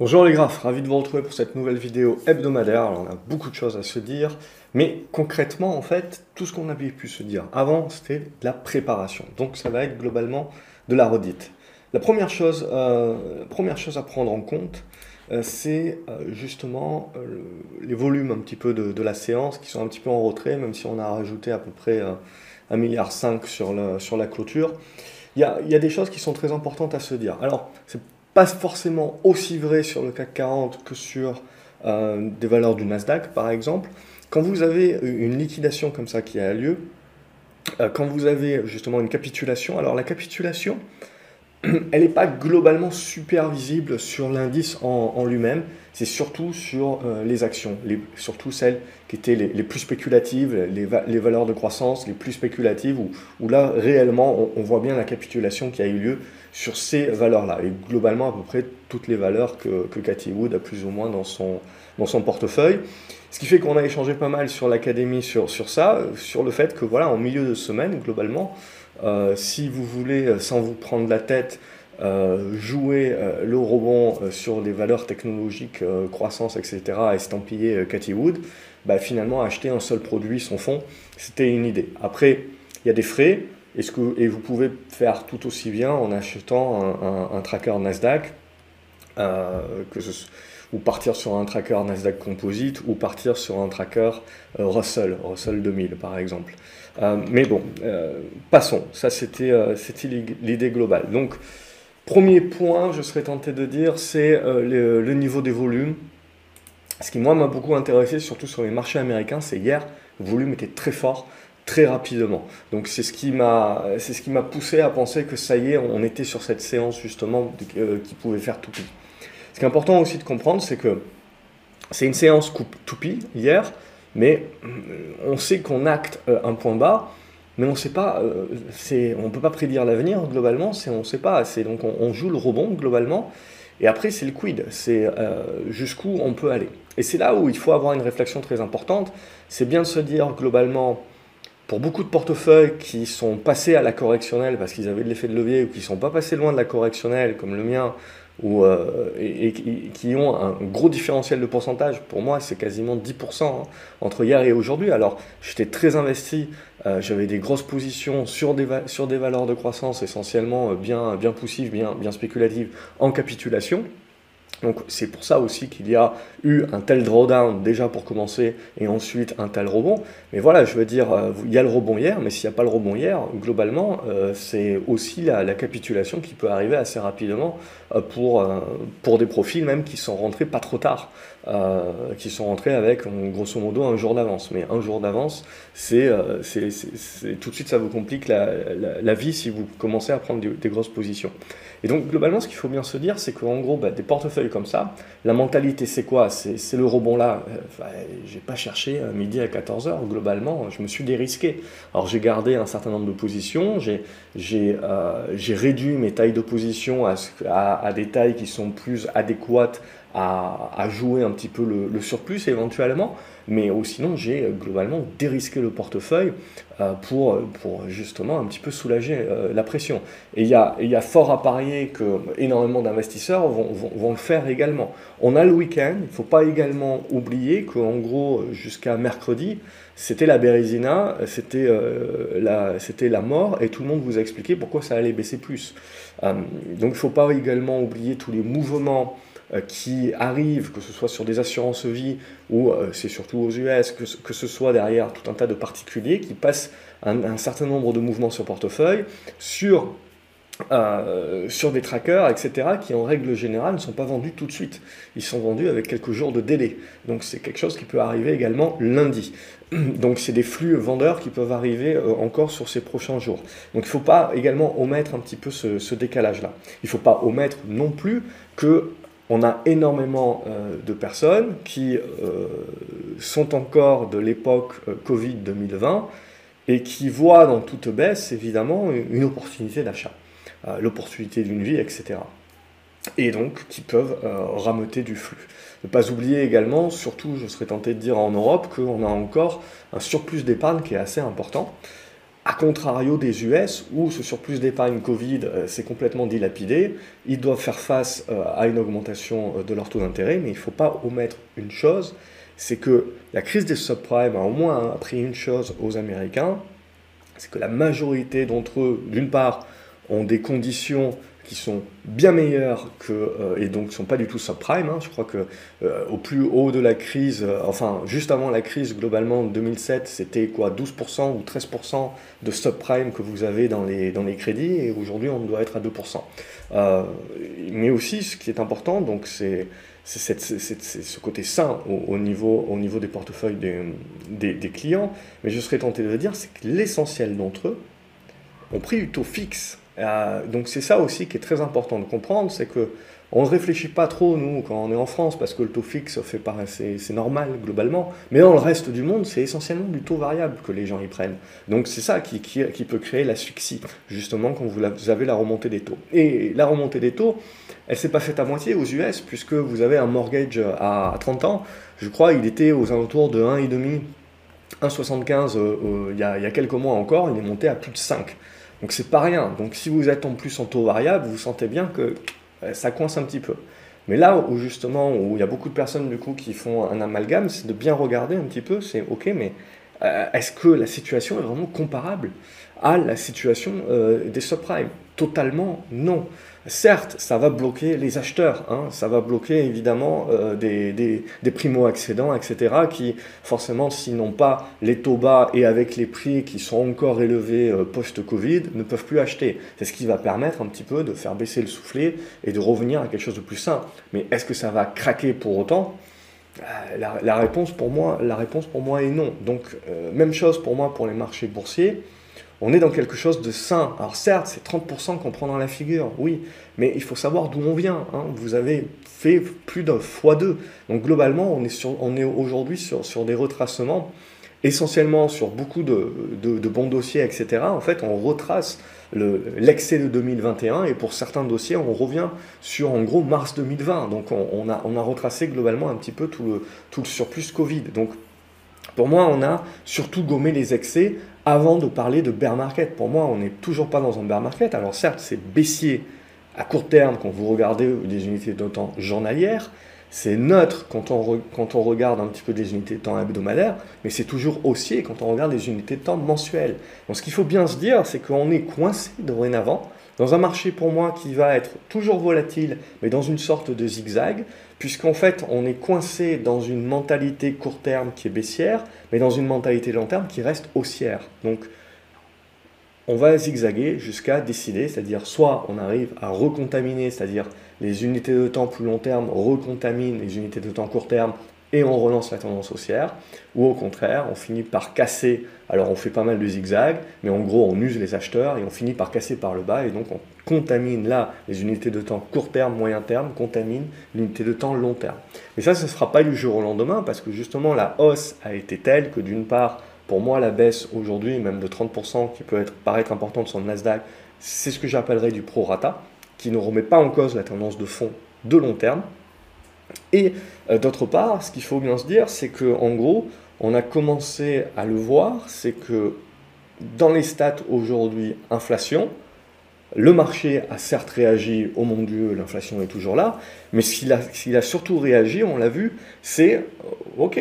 Bonjour les graphes, ravi de vous retrouver pour cette nouvelle vidéo hebdomadaire. Alors, on a beaucoup de choses à se dire, mais concrètement, en fait, tout ce qu'on avait pu se dire avant, c'était de la préparation. Donc ça va être globalement de la redite. La première chose, euh, première chose à prendre en compte, euh, c'est euh, justement les volumes un petit peu de, la séance qui sont un petit peu en retrait, même si on a rajouté à peu près 1,5 milliard sur, sur la clôture. Il y, a, des choses qui sont très importantes à se dire. Alors, c'est pas forcément aussi vrai sur le CAC 40 que sur euh, des valeurs du Nasdaq, par exemple. Quand vous avez une liquidation comme ça qui a lieu, euh, quand vous avez justement une capitulation, alors la capitulation, elle n'est pas globalement super visible sur l'indice en, lui-même, c'est surtout sur euh, les actions, surtout celles qui étaient les, plus spéculatives, les, valeurs de croissance les plus spéculatives, où, là réellement on, voit bien la capitulation qui a eu lieu sur ces valeurs-là, et globalement à peu près toutes les valeurs que, Cathy Wood a plus ou moins dans son, dans son portefeuille. Ce qui fait qu'on a échangé pas mal sur l'académie sur, ça, sur le fait que voilà, en milieu de semaine, globalement, euh, si vous voulez, euh, sans vous prendre la tête, euh, jouer le rebond sur des valeurs technologiques, croissance, etc., estampiller Cathy Wood, bah, finalement acheter un seul produit, son fonds, c'était une idée. Après, il y a des frais, et, ce que, et vous pouvez faire tout aussi bien en achetant un, tracker Nasdaq, ou partir sur un tracker Nasdaq Composite, ou partir sur un tracker Russell, Russell 2000 par exemple. Euh, mais bon, euh, passons. Ça, c'était euh, l'idée globale. Donc, premier point, je serais tenté de dire, c'est le, niveau des volumes. Ce qui, moi, m'a beaucoup intéressé, surtout sur les marchés américains, c'est hier, le volume était très fort, très rapidement. Donc, c'est ce qui m'a poussé à penser que ça y est, on était sur cette séance, justement, qui pouvait faire tout Ce qui est important aussi de comprendre, c'est que c'est une séance coupe toupie hier, mais euh, on sait qu'on acte euh, un point bas, mais on sait pas, euh, on ne peut pas prédire l'avenir globalement, on ne sait pas, donc on, joue le rebond globalement, et après c'est le quid, c'est jusqu'où on peut aller. Et c'est là où il faut avoir une réflexion très importante, c'est bien de se dire globalement, pour beaucoup de portefeuilles qui sont passés à la correctionnelle parce qu'ils avaient de l'effet de levier ou qui ne sont pas passés loin de la correctionnelle, comme le mien, ou, euh, et, qui ont un gros différentiel de pourcentage. Pour moi, c'est quasiment 10% hein, entre hier et aujourd'hui. Alors, j'étais très investi, euh, j'avais des grosses positions sur des, sur des valeurs de croissance essentiellement euh, bien, bien poussives, bien, bien spéculatives, en capitulation. Donc c'est pour ça aussi qu'il y a eu un tel drawdown déjà pour commencer et ensuite un tel rebond. Mais voilà, je veux dire, euh, il y a le rebond hier, mais s'il n'y a pas le rebond hier, globalement, euh, c'est aussi la, capitulation qui peut arriver assez rapidement euh, pour, pour des profils même qui sont rentrés pas trop tard, qui sont rentrés avec grosso modo un jour d'avance. Mais un jour d'avance, c'est tout de suite ça vous complique la, vie si vous commencez à prendre des, grosses positions. Et donc globalement, ce qu'il faut bien se dire, c'est qu'en gros, bah, des portefeuilles comme ça. La mentalité, c'est quoi? C'est le rebond là. Enfin, j'ai pas cherché midi à 14h, globalement, je me suis dérisqué. Alors j'ai gardé un certain nombre de positions, j'ai euh, réduit mes tailles de position à, à, des tailles qui sont plus adéquates à, jouer un petit peu le, surplus éventuellement, mais sinon j'ai euh, globalement dérisqué le portefeuille euh, pour, pour justement un petit peu soulager euh, la pression. Et il y a, y a, fort à parier que énormément d'investisseurs vont, vont, le faire également. On a le week-end, il ne faut pas également oublier qu'en gros jusqu'à mercredi, c'était la Bérésina, c'était la, la mort, et tout le monde vous a expliqué pourquoi ça allait baisser plus. donc il ne faut pas également oublier tous les mouvements euh, qui arrivent, que ce soit sur des assurances vie ou euh, c'est surtout aux US, que, que, ce soit derrière tout un tas de particuliers qui passent un, certain nombre de mouvements sur portefeuille, sur euh, sur des trackers, etc., qui en règle générale ne sont pas vendus tout de suite. Ils sont vendus avec quelques jours de délai. Donc c'est quelque chose qui peut arriver également lundi. Donc c'est des flux vendeurs qui peuvent arriver encore sur ces prochains jours. Donc il ne faut pas également omettre un petit peu ce, ce décalage-là. Il ne faut pas omettre non plus que on a énormément euh, de personnes qui euh, sont encore de l'époque euh, Covid 2020 et qui voient dans toute baisse évidemment une opportunité d'achat, l'opportunité d'une vie, etc. Et donc qui peuvent rameuter du flux. Ne pas oublier également, surtout je serais tenté de dire en Europe, qu'on a encore un surplus d'épargne qui est assez important. A contrario des US, où ce surplus d'épargne Covid s'est complètement dilapidé, ils doivent faire face à une augmentation de leur taux d'intérêt, mais il ne faut pas omettre une chose, c'est que la crise des subprimes a au moins appris une chose aux Américains, c'est que la majorité d'entre eux, d'une part, ont des conditions qui sont bien meilleures que, euh, et donc ne sont pas du tout subprime. Hein. Je crois que euh, au plus haut de la crise, euh, enfin juste avant la crise globalement en 2007, c'était quoi 12% ou 13% de subprime que vous avez dans les, dans les crédits et aujourd'hui on doit être à 2%. mais aussi ce qui est important, donc c'est ce côté sain au, niveau, au niveau des portefeuilles des, des clients, mais je serais tenté de dire, c'est que l'essentiel d'entre eux ont pris du taux fixe euh, donc c'est ça aussi qui est très important de comprendre, c'est que on ne réfléchit pas trop, nous, quand on est en France, parce que le taux fixe, fait c'est normal globalement. Mais dans le reste du monde, c'est essentiellement du taux variable que les gens y prennent. Donc c'est ça qui, peut créer l'asphyxie, justement, quand vous avez la remontée des taux. Et la remontée des taux, elle s'est pas faite à moitié aux US, puisque vous avez un mortgage à 30 ans. Je crois il était aux alentours de 1,5, 1,75 euh, euh, il y a quelques mois encore, il est monté à plus de 5. Donc c'est pas rien. Donc si vous êtes en plus en taux variable, vous sentez bien que euh, ça coince un petit peu. Mais là où justement, où il y a beaucoup de personnes du coup qui font un amalgame, c'est de bien regarder un petit peu, c'est ok, mais euh, est-ce que la situation est vraiment comparable à la situation euh, des subprimes? Totalement non. Certes, ça va bloquer les acheteurs, hein. ça va bloquer évidemment euh, des, des, primo-accédants, etc., qui forcément, s'ils n'ont pas les taux bas et avec les prix qui sont encore élevés euh, post-Covid, ne peuvent plus acheter. C'est ce qui va permettre un petit peu de faire baisser le soufflet et de revenir à quelque chose de plus sain. Mais est-ce que ça va craquer pour autant? Euh, la, réponse pour moi, la réponse pour moi est non. Donc, même chose pour moi pour les marchés boursiers on est dans quelque chose de sain. Alors certes, c'est 30% qu'on prend dans la figure, oui, mais il faut savoir d'où on vient. Hein. Vous avez fait plus d'un fois deux. Donc globalement, on est, aujourd'hui sur, des retracements, essentiellement sur beaucoup de, bons dossiers, etc. En fait, on retrace l'excès de 2021 et pour certains dossiers, on revient sur en gros mars 2020. Donc on, a, on a retracé globalement un petit peu tout le, tout le surplus Covid. Donc pour moi, on a surtout gommé les excès avant de parler de bear market. Pour moi, on n'est toujours pas dans un bear market. Alors certes, c'est baissier à court terme quand vous regardez des unités de temps journalières, c'est neutre quand on, quand on regarde un petit peu des unités de temps hebdomadaires, mais c'est toujours haussier quand on regarde des unités de temps mensuelles. Donc ce qu'il faut bien se dire, c'est qu'on est coincé dorénavant dans un marché pour moi qui va être toujours volatile, mais dans une sorte de zigzag, puisqu'en fait on est coincé dans une mentalité court terme qui est baissière, mais dans une mentalité long terme qui reste haussière. Donc on va zigzaguer jusqu'à décider, c'est-à-dire soit on arrive à recontaminer, c'est-à-dire les unités de temps plus long terme recontaminent les unités de temps court terme et on relance la tendance haussière, ou au contraire, on finit par casser, alors on fait pas mal de zigzags, mais en gros on use les acheteurs et on finit par casser par le bas, et donc on contamine là les unités de temps court terme, moyen terme, contamine l'unité de temps long terme. Et ça, ce ne sera pas du jour au lendemain, parce que justement la hausse a été telle que d'une part, pour moi, la baisse aujourd'hui, même de 30%, qui peut être, paraître importante sur le Nasdaq, c'est ce que j'appellerais du prorata, qui ne remet pas en cause la tendance de fond de long terme, et euh, d'autre part, ce qu'il faut bien se dire, c'est qu'en gros, on a commencé à le voir, c'est que dans les stats aujourd'hui, inflation, le marché a certes réagi, oh mon Dieu, l'inflation est toujours là, mais ce qu'il a, a, surtout réagi, on l'a vu, c'est, euh, ok,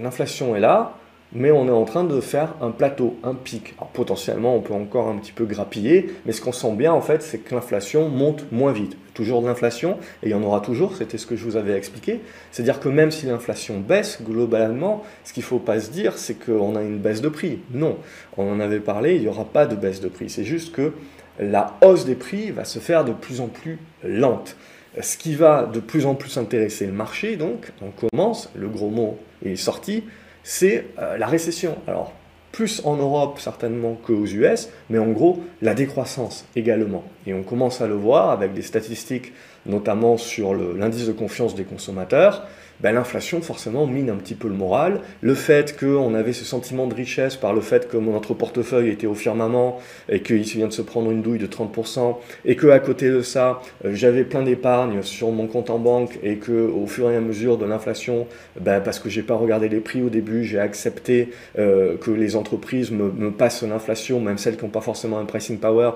l'inflation est là, mais on est en train de faire un plateau, un pic. Alors potentiellement, on peut encore un petit peu grappiller, mais ce qu'on sent bien en fait, c'est que l'inflation monte moins vite. Toujours de l'inflation, et il y en aura toujours, c'était ce que je vous avais expliqué. C'est-à-dire que même si l'inflation baisse, globalement, ce qu'il ne faut pas se dire, c'est qu'on a une baisse de prix. Non, on en avait parlé, il n'y aura pas de baisse de prix. C'est juste que la hausse des prix va se faire de plus en plus lente. Ce qui va de plus en plus intéresser le marché, donc, on commence, le gros mot est sorti, c'est euh, la récession. Alors, plus en Europe certainement qu'aux US, mais en gros, la décroissance également. Et on commence à le voir avec des statistiques notamment sur l'indice de confiance des consommateurs, ben, l'inflation forcément mine un petit peu le moral. Le fait qu'on avait ce sentiment de richesse par le fait que notre portefeuille était au firmament et qu'il vient de se prendre une douille de 30% et qu'à côté de ça, euh, j'avais plein d'épargne sur mon compte en banque et que au fur et à mesure de l'inflation, ben, parce que j'ai pas regardé les prix au début, j'ai accepté euh, que les entreprises me, me passent l'inflation, même celles qui n'ont pas forcément un pricing power,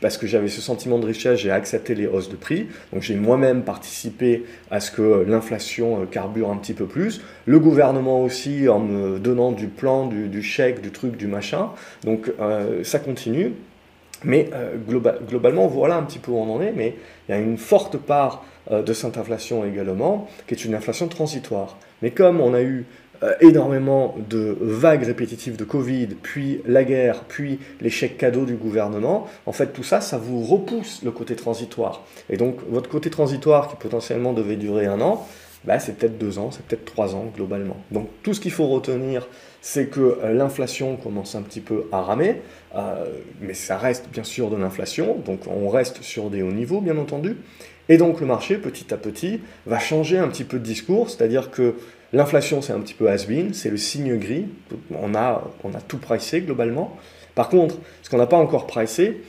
parce que j'avais ce sentiment de richesse, j'ai accepté les hausses de prix. Donc j'ai moi-même participé à ce que l'inflation euh, un petit peu plus. Le gouvernement aussi en me donnant du plan, du, chèque, du truc, du machin. Donc euh, ça continue. Mais euh, globalement, voilà un petit peu où on en est. Mais il y a une forte part euh, de cette inflation également, qui est une inflation transitoire. Mais comme on a eu énormément de vagues répétitives de Covid, puis la guerre, puis les chèques cadeaux du gouvernement, en fait tout ça, ça vous repousse le côté transitoire. Et donc votre côté transitoire qui potentiellement devait durer un an, bah, c'est peut-être deux ans, c'est peut-être trois ans globalement. Donc tout ce qu'il faut retenir, c'est que euh, l'inflation commence un petit peu à ramer, euh, mais ça reste bien sûr de l'inflation, donc on reste sur des hauts niveaux bien entendu. Et donc le marché, petit à petit, va changer un petit peu de discours, c'est-à-dire que l'inflation c'est un petit peu has-been, c'est le signe gris, on a, tout pricé globalement. Par contre, ce qu'on n'a pas encore pricé,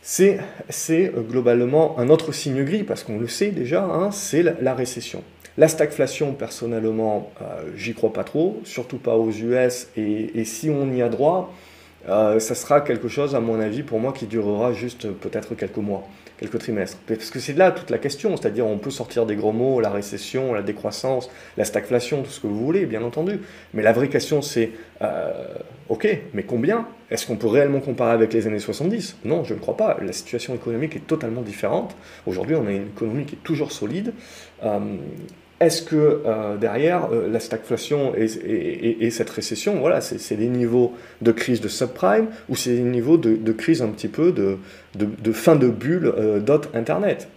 c'est euh, globalement un autre signe gris, parce qu'on le sait déjà, hein, c'est la récession. La stagflation, personnellement, euh, j'y crois pas trop, surtout pas aux US, et, si on y a droit, euh, ça sera quelque chose, à mon avis, pour moi, qui durera juste peut-être quelques mois, quelques trimestres. Parce que c'est là toute la question, c'est-à-dire on peut sortir des gros mots, la récession, la décroissance, la stagflation, tout ce que vous voulez, bien entendu. Mais la vraie question, c'est, euh, ok, mais combien? Est-ce qu'on peut réellement comparer avec les années 70 Non, je ne crois pas. La situation économique est totalement différente. Aujourd'hui, on a une économie qui est toujours solide. Est-ce que euh, derrière euh, la stagflation et, cette récession, voilà, c'est des niveaux de crise de subprime ou c'est des niveaux de, crise un petit peu de, fin de bulle euh, Internet?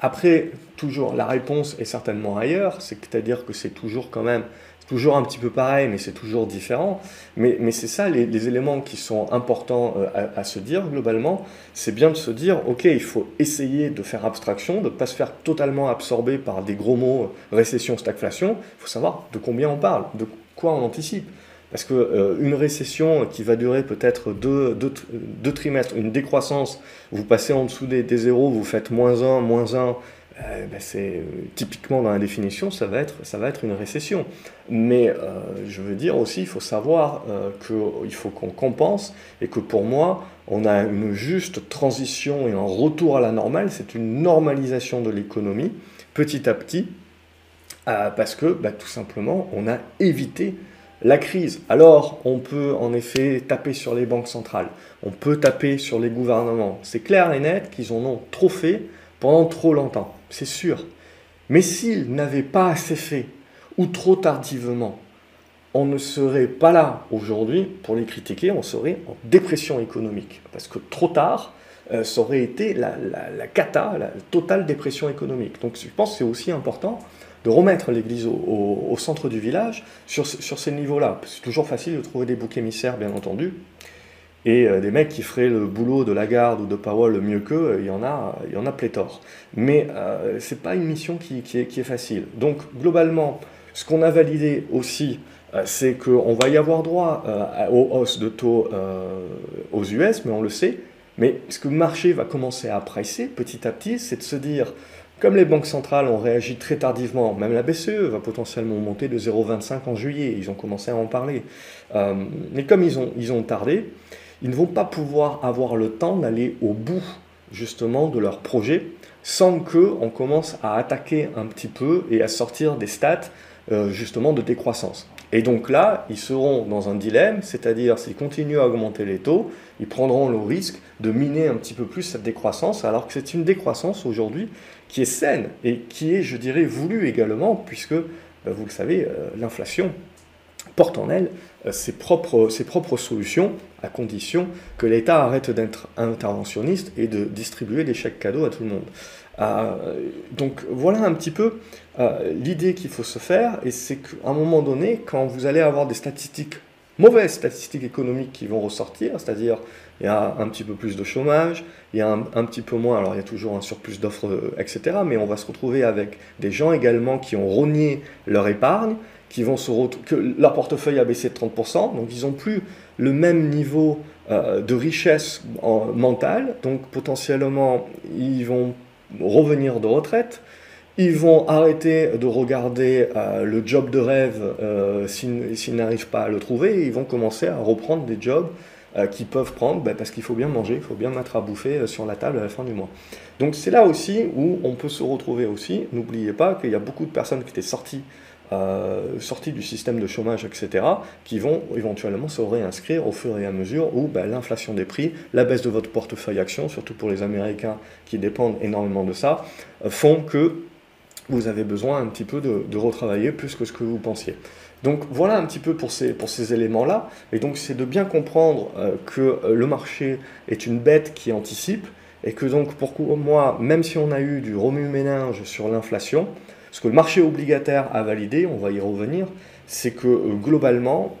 Après, toujours, la réponse est certainement ailleurs, c'est-à-dire que c'est toujours quand même toujours un petit peu pareil, mais c'est toujours différent. Mais, c'est ça, les, éléments qui sont importants euh, à, se dire globalement, c'est bien de se dire, ok, il faut essayer de faire abstraction, de ne pas se faire totalement absorber par des gros mots, euh, récession, stagflation. Il faut savoir de combien on parle, de quoi on anticipe. Parce qu'une euh, une récession qui va durer peut-être deux, deux, trimestres, une décroissance, vous passez en dessous des, des zéros, vous faites moins 1, moins 1, euh, ben, c'est euh, typiquement dans la définition, ça va être, une récession. Mais euh, je veux dire aussi, il faut savoir qu'il faut qu'on compense et que pour moi, on a une juste transition et un retour à la normale. C'est une normalisation de l'économie petit à petit, parce que ben, tout simplement, on a évité la crise. Alors, on peut en effet taper sur les banques centrales, on peut taper sur les gouvernements. C'est clair et net qu'ils en ont trop fait pendant trop longtemps, c'est sûr. Mais s'ils n'avaient pas assez fait, ou trop tardivement, on ne serait pas là aujourd'hui pour les critiquer, on serait en dépression économique. Parce que trop tard, euh, ça aurait été la, cata, la totale dépression économique. Donc je pense que c'est aussi important de remettre l'Église au, centre du village sur, sur ces niveaux-là. C'est toujours facile de trouver des boucs émissaires, bien entendu, et euh, des mecs qui feraient le boulot de Lagarde ou de Powell mieux qu'eux, il y en a, y en a pléthore. Mais euh, ce n'est pas une mission qui, est, facile. Donc globalement, ce qu'on a validé aussi, euh, c'est qu'on va y avoir droit aux hausses de taux aux US, mais on le sait. Mais ce que le marché va commencer à presser petit à petit, c'est de se dire, comme les banques centrales ont réagi très tardivement, même la BCE va potentiellement monter de 0,25 en juillet, ils ont commencé à en parler. mais comme ils ont, ils ont tardé, ils ne vont pas pouvoir avoir le temps d'aller au bout justement de leur projet sans qu'on commence à attaquer un petit peu et à sortir des stats euh, justement de décroissance. Et donc là, ils seront dans un dilemme, c'est-à-dire s'ils continuent à augmenter les taux, ils prendront le risque de miner un petit peu plus cette décroissance, alors que c'est une décroissance aujourd'hui qui est saine et qui est, je dirais, voulue également, puisque, bah, vous le savez, euh, l'inflation porte en elle ses propres, ses propres solutions, à condition que l'État arrête d'être interventionniste et de distribuer des chèques cadeaux à tout le monde. Euh, donc voilà un petit peu euh, l'idée qu'il faut se faire, et c'est qu'à un moment donné, quand vous allez avoir des statistiques mauvaises statistiques économiques qui vont ressortir, c'est-à-dire il y a un petit peu plus de chômage, il y a un, petit peu moins, alors il y a toujours un surplus d'offres, euh, etc. Mais on va se retrouver avec des gens également qui ont rogné leur épargne, qui vont se que leur portefeuille a baissé de 30%, donc ils n'ont plus le même niveau euh, de richesse mentale, donc potentiellement ils vont revenir de retraite, ils vont arrêter de regarder euh, le job de rêve euh, s'ils n'arrivent pas à le trouver et ils vont commencer à reprendre des jobs qu'ils peuvent prendre ben, parce qu'il faut bien manger, il faut bien mettre à bouffer sur la table à la fin du mois. Donc c'est là aussi où on peut se retrouver aussi. N'oubliez pas qu'il y a beaucoup de personnes qui étaient sorties, sorties du système de chômage, etc., qui vont éventuellement se réinscrire au fur et à mesure où ben, l'inflation des prix, la baisse de votre portefeuille action, surtout pour les Américains qui dépendent énormément de ça, font que vous avez besoin un petit peu de, retravailler plus que ce que vous pensiez. Donc voilà un petit peu pour ces, pour ces éléments-là. Et donc c'est de bien comprendre euh, que euh, le marché est une bête qui anticipe et que donc pour moi, même si on a eu du remue-ménage sur l'inflation, ce que le marché obligataire a validé, on va y revenir, c'est que euh, globalement,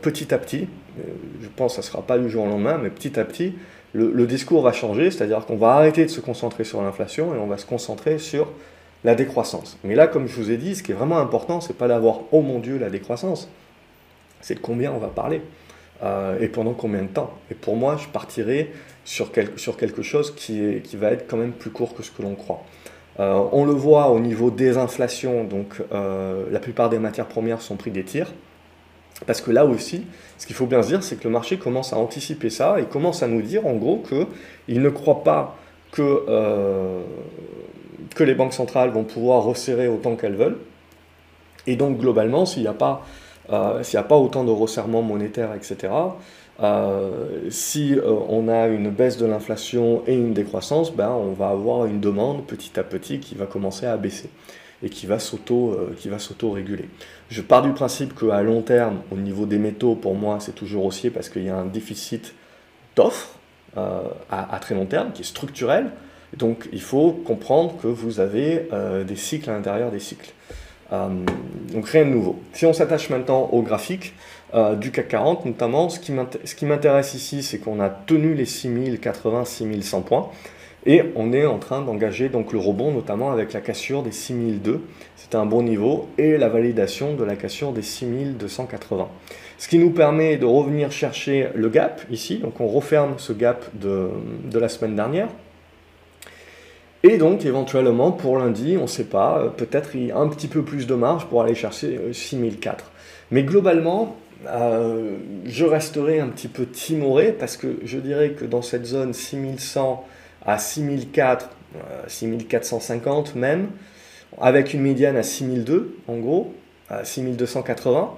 petit à petit, je pense que ça ne sera pas du jour au lendemain, mais petit à petit, le, discours va changer, c'est-à-dire qu'on va arrêter de se concentrer sur l'inflation et on va se concentrer sur la décroissance. Mais là, comme je vous ai dit, ce qui est vraiment important, c'est pas d'avoir oh mon Dieu la décroissance, c'est de combien on va parler euh, et pendant combien de temps. Et pour moi, je partirai sur, sur quelque chose qui, qui va être quand même plus court que ce que l'on croit. Euh, on le voit au niveau des inflations, donc euh, la plupart des matières premières sont pris des tirs. Parce que là aussi, ce qu'il faut bien se dire, c'est que le marché commence à anticiper ça et commence à nous dire en gros qu'il ne croit pas que que les banques centrales vont pouvoir resserrer autant qu'elles veulent. Et donc globalement, s'il n'y a, pas, euh, a pas autant de resserrement monétaire, etc., euh, si euh, on a une baisse de l'inflation et une décroissance, ben, on va avoir une demande petit à petit qui va commencer à baisser et qui va s'auto-réguler. Je pars du principe qu'à long terme, au niveau des métaux, pour moi, c'est toujours haussier parce qu'il y a un déficit d'offres à, très long terme qui est structurel. Donc il faut comprendre que vous avez euh, des cycles à l'intérieur des cycles. Euh, donc rien de nouveau. Si on s'attache maintenant au graphique euh, du CAC 40 notamment, ce qui m'intéresse ici c'est qu'on a tenu les 6080, 6100 points. Et on est en train d'engager donc le rebond notamment avec la cassure des 6002, c'est un bon niveau, et la validation de la cassure des 6280. Ce qui nous permet de revenir chercher le gap ici, donc on referme ce gap de la semaine dernière, et donc, éventuellement, pour lundi, on ne sait pas, euh, peut-être un petit peu plus de marge pour aller chercher 6004. Euh, Mais globalement, euh, je resterai un petit peu timoré parce que je dirais que dans cette zone 6100 à 6004, 6450 même, avec une médiane à 6002 en gros, à 6280,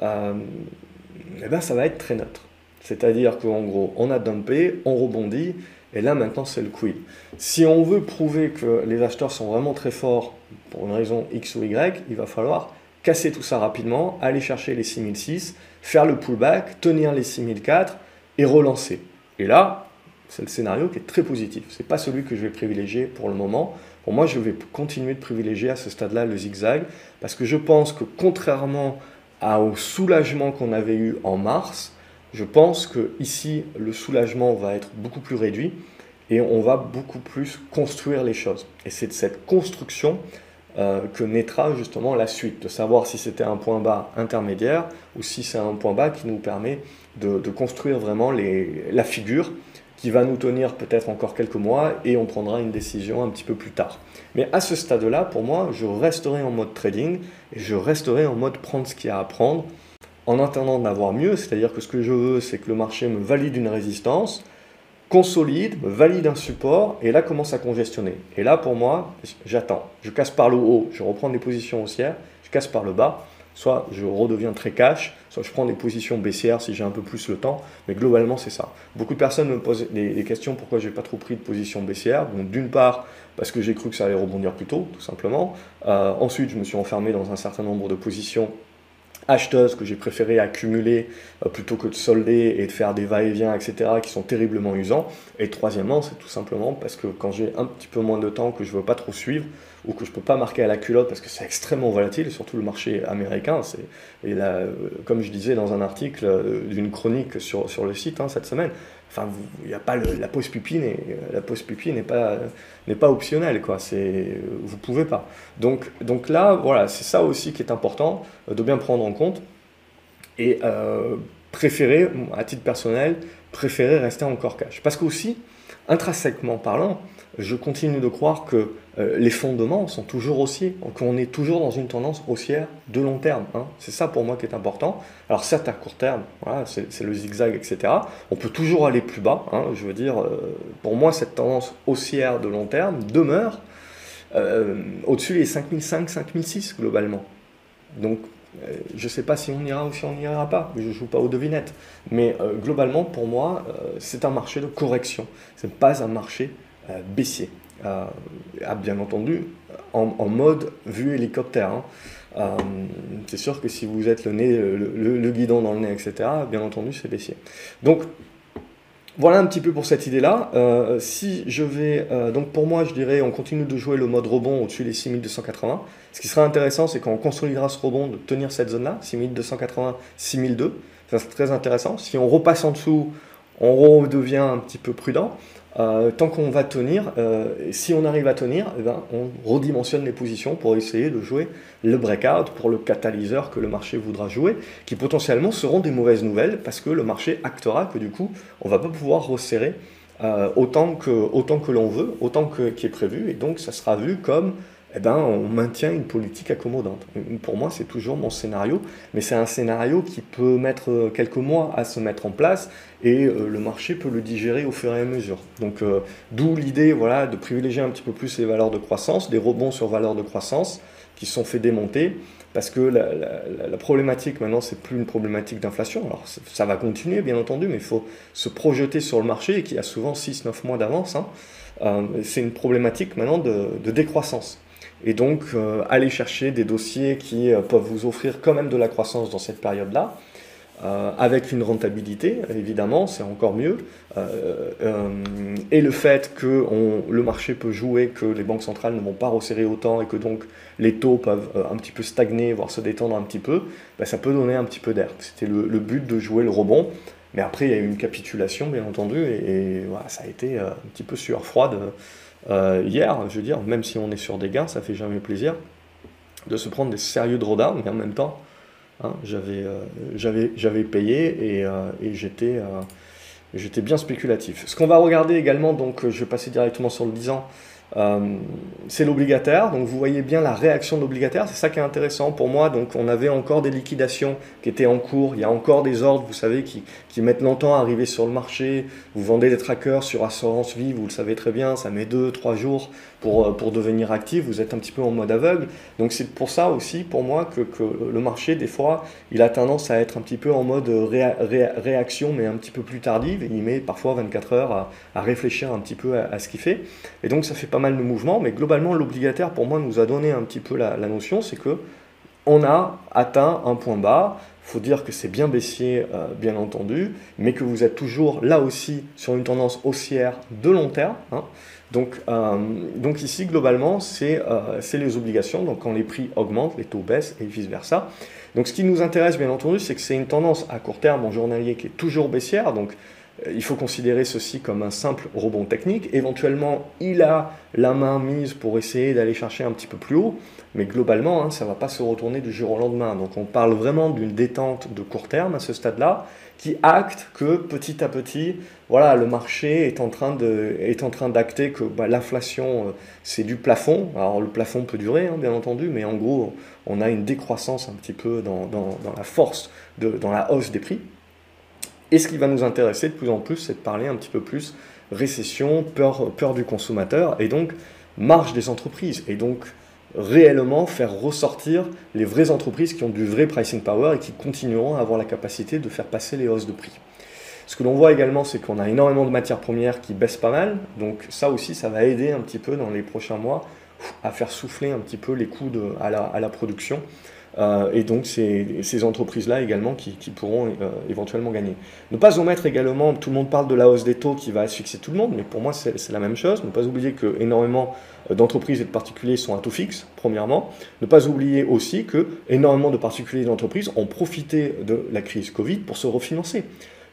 eh ben ça va être très neutre. C'est-à-dire qu'en gros, on a dumpé, on rebondit, et là, maintenant, c'est le quid. Si on veut prouver que les acheteurs sont vraiment très forts pour une raison X ou Y, il va falloir casser tout ça rapidement, aller chercher les 6006, faire le pullback, tenir les 6004 et relancer. Et là, c'est le scénario qui est très positif. Ce n'est pas celui que je vais privilégier pour le moment. Pour moi, je vais continuer de privilégier à ce stade-là le zigzag parce que je pense que contrairement au soulagement qu'on avait eu en mars, je pense que ici le soulagement va être beaucoup plus réduit et on va beaucoup plus construire les choses. Et c'est de cette construction euh, que naîtra justement la suite, de savoir si c'était un point bas intermédiaire ou si c'est un point bas qui nous permet de, construire vraiment la figure qui va nous tenir peut-être encore quelques mois et on prendra une décision un petit peu plus tard. Mais à ce stade-là, pour moi, je resterai en mode trading et je resterai en mode prendre ce qu'il y a à prendre en attendant d'avoir mieux, c'est-à-dire que ce que je veux, c'est que le marché me valide une résistance, consolide, valide un support, et là commence à congestionner. Et là, pour moi, j'attends. Je casse par le haut, je reprends des positions haussières, je casse par le bas, soit je redeviens très cash, soit je prends des positions baissières si j'ai un peu plus le temps, mais globalement c'est ça. Beaucoup de personnes me posent des, questions pourquoi j'ai pas trop pris de position baissière. D'une part parce que j'ai cru que ça allait rebondir plus tôt, tout simplement. Euh, ensuite je me suis enfermé dans un certain nombre de positions acheteuses que j'ai préféré accumuler euh, plutôt que de solder et de faire des va-et-vient, etc., qui sont terriblement usants. Et troisièmement, c'est tout simplement parce que quand j'ai un petit peu moins de temps, que je ne veux pas trop suivre, ou que je ne peux pas marquer à la culotte parce que c'est extrêmement volatile, surtout le marché américain. Et là, comme je disais dans un article d'une chronique sur, sur le site hein, cette semaine, Enfin, il n'y a pas la pause pipi n'est la pause pipi n'est pas n'est pas optionnelle quoi. C'est vous pouvez pas. Donc donc là voilà c'est ça aussi qui est important de bien prendre en compte et euh, préférer à titre personnel préférer rester encore cash parce qu'aussi intrinsèquement parlant je continue de croire que euh, les fondements sont toujours haussiers, qu'on est toujours dans une tendance haussière de long terme. Hein. C'est ça pour moi qui est important. Alors certes à court terme, c'est le zigzag, etc. On peut toujours aller plus bas. Hein. Je veux dire, euh, pour moi cette tendance haussière de long terme demeure euh, au-dessus des 5005, 5006 globalement. Donc je ne sais pas si on ira ou si on n'ira pas, je ne joue pas aux devinettes. Mais globalement, pour moi, c'est un marché de correction. Ce n'est pas un marché baissier. Euh, bien entendu, en, mode vue hélicoptère. Hein. Euh, c'est sûr que si vous êtes le nez, le, guidon dans le nez, etc., bien entendu, c'est baissier. Donc, voilà un petit peu pour cette idée-là. si je vais, donc pour moi, je dirais, on continue de jouer le mode rebond au-dessus des 6280. Ce qui sera intéressant, c'est quand on consolidera ce rebond, de tenir cette zone-là, 6280, 6002. Ça c'est très intéressant. Si on repasse en dessous, on redevient un petit peu prudent. Euh, tant qu'on va tenir, euh, si on arrive à tenir, eh ben, on redimensionne les positions pour essayer de jouer le breakout pour le catalyseur que le marché voudra jouer, qui potentiellement seront des mauvaises nouvelles parce que le marché actera que du coup, on va pas pouvoir resserrer euh, autant que, autant que l'on veut, autant que qui est prévu, et donc ça sera vu comme eh ben, on maintient une politique accommodante. Pour moi, c'est toujours mon scénario, mais c'est un scénario qui peut mettre quelques mois à se mettre en place et euh, le marché peut le digérer au fur et à mesure. Donc, euh, d'où l'idée voilà, de privilégier un petit peu plus les valeurs de croissance, des rebonds sur valeurs de croissance qui sont faits démonter, parce que la, problématique maintenant, c'est plus une problématique d'inflation. Alors, ça va continuer, bien entendu, mais il faut se projeter sur le marché qui a souvent 6-9 mois d'avance. Hein. Euh, c'est une problématique maintenant de décroissance. Et donc, euh, aller chercher des dossiers qui euh, peuvent vous offrir quand même de la croissance dans cette période-là, euh, avec une rentabilité, évidemment, c'est encore mieux. et le fait que le marché peut jouer, que les banques centrales ne vont pas resserrer autant et que donc les taux peuvent un petit peu stagner, voire se détendre un petit peu, bah, ça peut donner un petit peu d'air. C'était le, but de jouer le rebond. Mais après, il y a eu une capitulation, bien entendu, et, ça a été un petit peu sueur froide euh, hier, je veux dire, même si on est sur des gains, ça fait jamais plaisir de se prendre des sérieux drawdowns, mais en même temps, hein, euh, j'avais payé et, euh, et j'étais bien spéculatif. Ce qu'on va regarder également, donc je vais passer directement sur le 10 ans, euh, c'est l'obligataire, donc vous voyez bien la réaction de l'obligataire, c'est ça qui est intéressant pour moi. Donc on avait encore des liquidations qui étaient en cours, il y a encore des ordres, vous savez, qui, qui mettent longtemps à arriver sur le marché. Vous vendez des trackers sur assurance vie, vous le savez très bien, ça met 2-3 jours pour, euh, pour devenir actif, vous êtes un petit peu en mode aveugle. Donc c'est pour ça aussi, pour moi, que, le marché, des fois, il a tendance à être un petit peu en mode réaction, mais un petit peu plus tardive. Il met parfois 24 heures à, réfléchir un petit peu à, à ce qu'il fait. Et donc ça fait pas mal de mouvements, mais globalement, l'obligataire, pour moi, nous a donné un petit peu la, notion, c'est que on a atteint un point bas. Il faut dire que c'est bien baissier, euh, bien entendu, mais que vous êtes toujours là aussi sur une tendance haussière de long terme. Hein. Donc, euh, donc ici, globalement, euh, c'est les obligations. Donc quand les prix augmentent, les taux baissent et vice-versa. Donc ce qui nous intéresse, bien entendu, c'est que c'est une tendance à court terme en journalier qui est toujours baissière. Donc euh, il faut considérer ceci comme un simple rebond technique. Éventuellement, il a la main mise pour essayer d'aller chercher un petit peu plus haut, mais globalement, hein, ça ne va pas se retourner du jour au lendemain. Donc on parle vraiment d'une détente de court terme à ce stade-là, qui acte que petit à petit, voilà, le marché est en train de, est en train d'acter que bah, l'inflation, euh, c'est du plafond. Alors le plafond peut durer, hein, bien entendu, mais en gros, on a une décroissance un petit peu dans, dans, dans la force, de, dans la hausse des prix. Et ce qui va nous intéresser de plus en plus, c'est de parler un petit peu plus récession, peur, peur du consommateur, et donc marge des entreprises, et donc réellement faire ressortir les vraies entreprises qui ont du vrai pricing power et qui continueront à avoir la capacité de faire passer les hausses de prix. Ce que l'on voit également, c'est qu'on a énormément de matières premières qui baissent pas mal, donc ça aussi, ça va aider un petit peu dans les prochains mois à faire souffler un petit peu les coûts à la production. Euh, et donc, c'est ces entreprises-là également qui, pourront euh, éventuellement gagner. Ne pas omettre également, tout le monde parle de la hausse des taux qui va asphyxier tout le monde, mais pour moi, c'est la même chose. Ne pas oublier que énormément euh, d'entreprises et de particuliers sont à taux fixe, premièrement. Ne pas oublier aussi que énormément de particuliers et d'entreprises ont profité de la crise Covid pour se refinancer.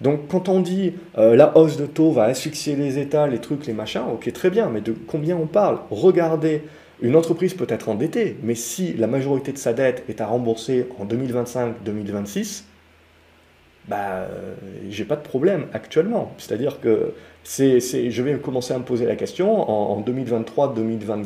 Donc quand on dit la hausse de taux va asphyxier les États, les trucs, les machins, ok très bien, mais de combien on parle? Regardez une entreprise peut être endettée, mais si la majorité de sa dette est à rembourser en 2025-2026, bah, euh, j'ai pas de problème actuellement. C'est-à-dire que c'est, je vais commencer à me poser la question en, 2023-2024,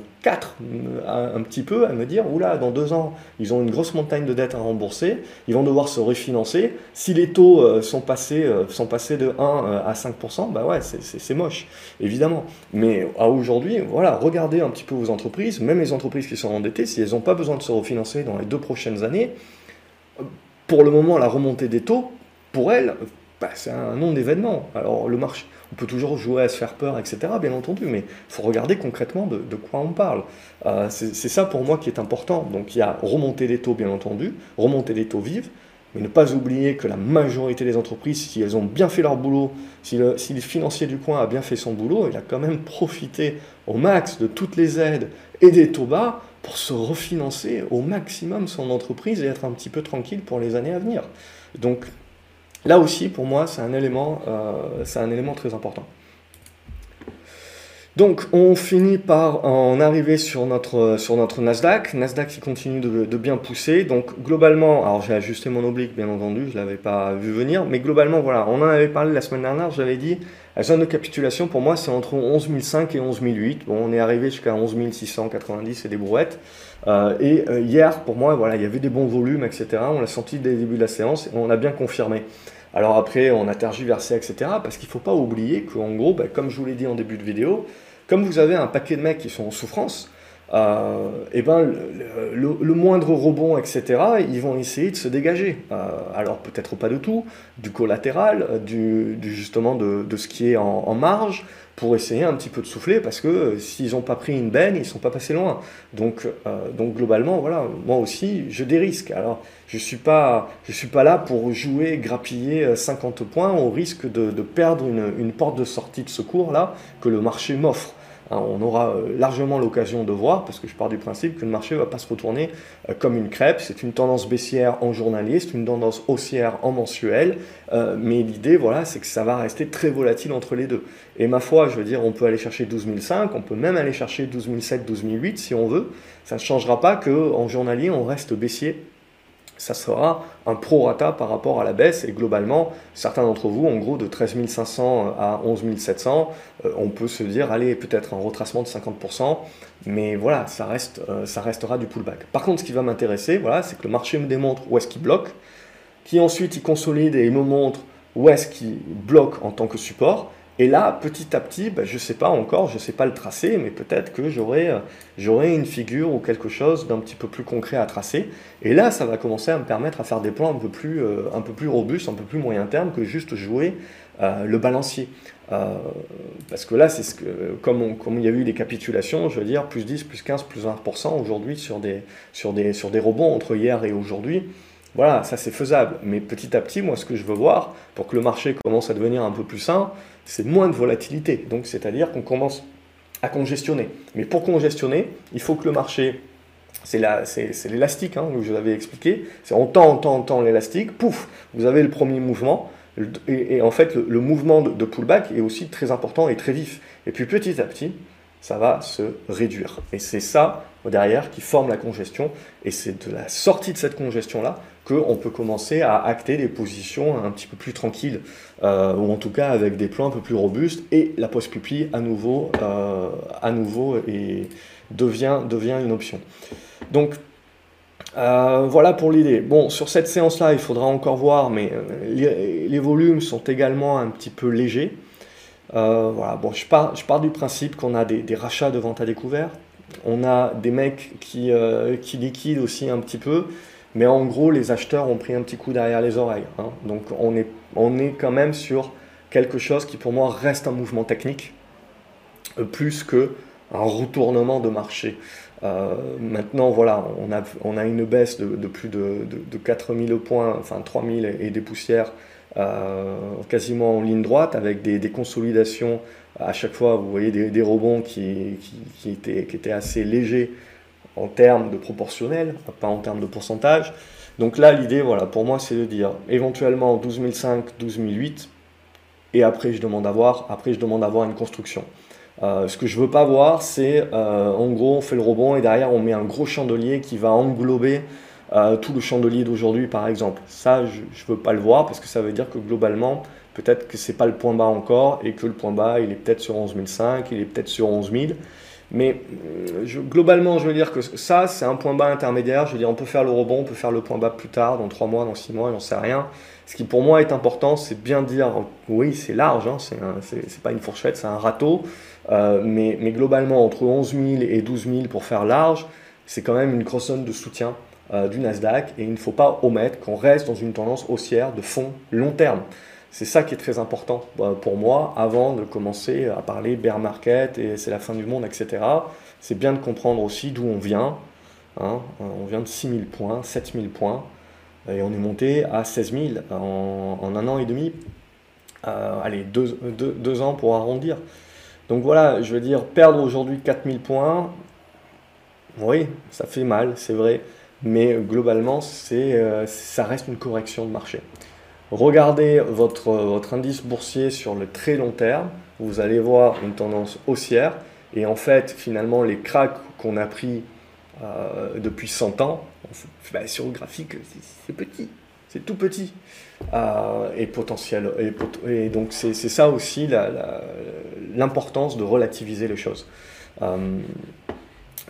un, un, petit peu, à me dire, oula, dans deux ans, ils ont une grosse montagne de dettes à rembourser, ils vont devoir se refinancer. Si les taux euh, sont, passés, euh, sont passés de 1 à 5%, bah ouais, c'est, moche, évidemment. Mais à aujourd'hui, voilà, regardez un petit peu vos entreprises, même les entreprises qui sont endettées, si elles n'ont pas besoin de se refinancer dans les deux prochaines années, pour le moment, la remontée des taux, pour elles, bah, c'est un nom d'événement. Alors le marché, on peut toujours jouer à se faire peur, etc., bien entendu, mais il faut regarder concrètement de, quoi on parle. Euh, c'est ça pour moi qui est important. Donc il y a remonter des taux, bien entendu, remonter des taux vives, mais ne pas oublier que la majorité des entreprises, si elles ont bien fait leur boulot, si le, si le financier du coin a bien fait son boulot, il a quand même profité au max de toutes les aides et des taux bas pour se refinancer au maximum son entreprise et être un petit peu tranquille pour les années à venir. Donc Là aussi, pour moi, c'est un, élément, euh, un élément très important. Donc, on finit par en arriver sur notre, sur notre Nasdaq. Nasdaq qui continue de, bien pousser. Donc, globalement, alors j'ai ajusté mon oblique, bien entendu, je ne l'avais pas vu venir. Mais globalement, voilà, on en avait parlé la semaine dernière, j'avais dit, la zone de capitulation, pour moi, c'est entre 11 et 11 Bon, on est arrivé jusqu'à 11 690 et des brouettes. Euh, et euh, hier, pour moi, voilà, il y avait des bons volumes, etc. On l'a senti dès le début de la séance et on a bien confirmé. Alors après, on a tergiversé, etc. Parce qu'il ne faut pas oublier qu'en gros, bah, comme je vous l'ai dit en début de vidéo, comme vous avez un paquet de mecs qui sont en souffrance, euh, eh ben, le, moindre rebond, etc., ils vont essayer de se dégager. Euh, alors peut-être pas de tout, du collatéral, du, justement de, ce qui est en marge, pour essayer un petit peu de souffler parce que euh, s'ils n'ont pas pris une benne, ils ne sont pas passés loin. Donc, euh, donc globalement, voilà, moi aussi, je dérisque. Alors, je ne suis, pas, je suis pas là pour jouer, grappiller 50 euh, points au risque de, de perdre une, une, porte de sortie de secours là que le marché m'offre. Hein, on aura euh, largement l'occasion de voir, parce que je pars du principe que le marché ne va pas se retourner euh, comme une crêpe. C'est une tendance baissière en journalier, c'est une tendance haussière en mensuel, euh, mais l'idée, voilà, c'est que ça va rester très volatile entre les deux. Et ma foi, je veux dire, on peut aller chercher 12 on peut même aller chercher 12 007, 12 si on veut. Ça ne changera pas qu'en journalier, on reste baissier ça sera un prorata par rapport à la baisse. Et globalement, certains d'entre vous, en gros, de 13 500 à 11 700, euh, on peut se dire, allez, peut-être un retracement de 50%, mais voilà, ça, reste, euh, ça restera du pullback. Par contre, ce qui va m'intéresser, voilà, c'est que le marché me démontre où est-ce qu'il bloque, qui ensuite il consolide et il me montre où est-ce qu'il bloque en tant que support, et là, petit à petit, ben, je ne sais pas encore, je ne sais pas le tracer, mais peut-être que euh, j'aurai une figure ou quelque chose d'un petit peu plus concret à tracer. Et là, ça va commencer à me permettre à faire des plans un peu plus, euh, un peu plus robustes, un peu plus moyen terme que juste jouer euh, le balancier. parce que là, c'est ce que, comme, comme il y a eu des capitulations, je veux dire, plus 10, plus 15, plus 20% aujourd'hui sur des, sur, des, sur des rebonds entre hier et aujourd'hui. Voilà, ça c'est faisable. Mais petit à petit, moi, ce que je veux voir, pour que le marché commence à devenir un peu plus sain, c'est moins de volatilité. Donc, c'est-à-dire qu'on commence à congestionner. Mais pour congestionner, il faut que le marché, c'est l'élastique hein, que je vous avais expliqué, c'est on tend, on tend, on tend l'élastique, pouf, vous avez le premier mouvement, et, en fait, le, mouvement de, pullback est aussi très important et très vif. Et puis petit à petit, ça va se réduire. Et c'est ça, derrière, qui forme la congestion. Et c'est de la sortie de cette congestion-là qu'on peut commencer à acter des positions un petit peu plus tranquilles, euh, ou en tout cas avec des plans un peu plus robustes, et la post-pupille à nouveau, euh, à nouveau et devient, devient une option. Donc euh, voilà pour l'idée. Bon, sur cette séance-là, il faudra encore voir, mais les, volumes sont également un petit peu légers. voilà, bon, je pars, je pars du principe qu'on a des, des, rachats de vente à découvert. On a des mecs qui, qui liquident aussi un petit peu. Mais en gros, les acheteurs ont pris un petit coup derrière les oreilles. Hein. Donc on est, on est quand même sur quelque chose qui pour moi reste un mouvement technique, euh, plus que un retournement de marché. maintenant, voilà, on a, on a une baisse de, plus de, de, 4000 points, enfin 3000 et des poussières quasiment en ligne droite, avec des, consolidations à chaque fois, vous voyez des, rebonds qui étaient assez légers en termes de proportionnel, pas en termes de pourcentage. Donc là, l'idée, voilà, pour moi, c'est de dire éventuellement 12005, 12008, et après je demande à voir, après je demande à voir une construction. Euh, ce que je veux pas voir, c'est euh, en gros on fait le rebond et derrière on met un gros chandelier qui va englober euh, tout le chandelier d'aujourd'hui par exemple. Ça, je, ne veux pas le voir parce que ça veut dire que globalement, peut-être que c'est pas le point bas encore et que le point bas il est peut-être sur 11005, il est peut-être sur 11000 mais euh, globalement, je veux dire que ça, c'est un point bas intermédiaire. Je veux dire, on peut faire le rebond, on peut faire le point bas plus tard, dans 3 mois, dans 6 mois, j'en sais rien. Ce qui pour moi est important, c'est bien dire, oui, c'est large, hein, c'est pas une fourchette, c'est un râteau. Euh, mais, globalement, entre 11 000 et 12 000 pour faire large, c'est quand même une grosse zone de soutien euh, du Nasdaq. Et il ne faut pas omettre qu'on reste dans une tendance haussière de fond long terme. C'est ça qui est très important euh, pour moi avant de commencer à parler bear market et c'est la fin du monde, etc. C'est bien de comprendre aussi d'où on vient. Hein. Euh, on vient de 6000 points, 7000 points et on est monté à 16 000 en, un an et demi. Euh, allez, deux, ans pour arrondir. Donc voilà, je veux dire, perdre aujourd'hui 4000 points, oui, ça fait mal, c'est vrai, mais globalement, ça reste une correction de marché. Regardez votre, votre indice boursier sur le très long terme, vous allez voir une tendance haussière. Et en fait, finalement, les cracks qu'on a pris euh, depuis 100 ans, bah, sur le graphique, c'est petit, c'est tout petit. Euh, et potentiel. Et, donc, c'est ça aussi l'importance de relativiser les choses. Euh,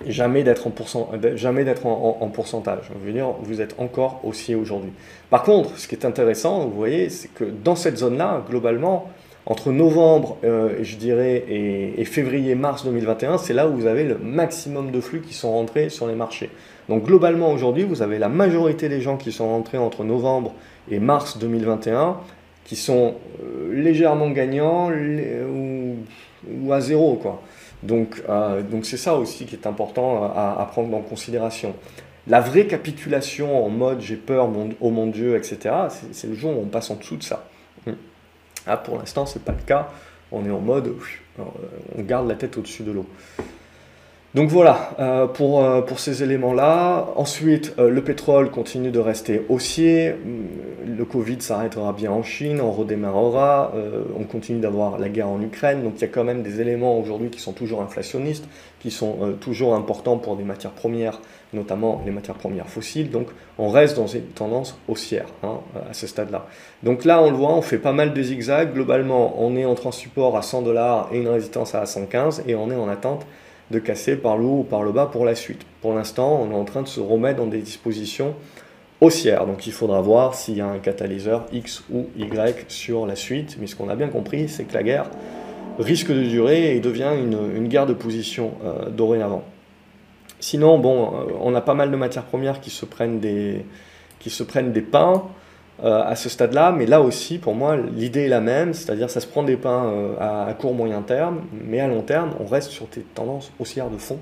jamais d'être en, pourcentage. Je veux dire, vous êtes encore haussier aujourd'hui. Par contre, ce qui est intéressant, vous voyez, c'est que dans cette zone-là, globalement, entre novembre, euh, je dirais, et, février-mars 2021, c'est là où vous avez le maximum de flux qui sont rentrés sur les marchés. Donc globalement, aujourd'hui, vous avez la majorité des gens qui sont rentrés entre novembre et mars 2021 qui sont euh, légèrement gagnants ou, ou à zéro, quoi. Donc, euh, c'est ça aussi qui est important à, prendre en considération. La vraie capitulation en mode j'ai peur, oh mon Dieu, etc., c'est le jour où on passe en dessous de ça. Hum. Ah, pour l'instant, ce n'est pas le cas. On est en mode, on garde la tête au-dessus de l'eau. Donc voilà, euh, pour, euh, pour ces éléments-là. Ensuite, euh, le pétrole continue de rester haussier. Le Covid s'arrêtera bien en Chine, on redémarrera. on continue d'avoir la guerre en Ukraine. Donc il y a quand même des éléments aujourd'hui qui sont toujours inflationnistes, qui sont toujours importants pour des matières premières, notamment les matières premières fossiles. Donc on reste dans une tendance haussière hein, à ce stade-là. Donc là, on le voit, on fait pas mal de zigzags. Globalement, on est entre un support à 100 dollars et une résistance à 115 et on est en attente de casser par le haut ou par le bas pour la suite. Pour l'instant, on est en train de se remettre dans des dispositions haussières. Donc il faudra voir s'il y a un catalyseur X ou Y sur la suite. Mais ce qu'on a bien compris, c'est que la guerre risque de durer et devient une, guerre de position euh, dorénavant. Sinon, bon, euh, on a pas mal de matières premières qui se prennent des, qui se prennent des pains. Euh, à ce stade-là, mais là aussi, pour moi, l'idée est la même, c'est-à-dire ça se prend des pains euh, à, court moyen terme, mais à long terme, on reste sur des tendances haussières de fond.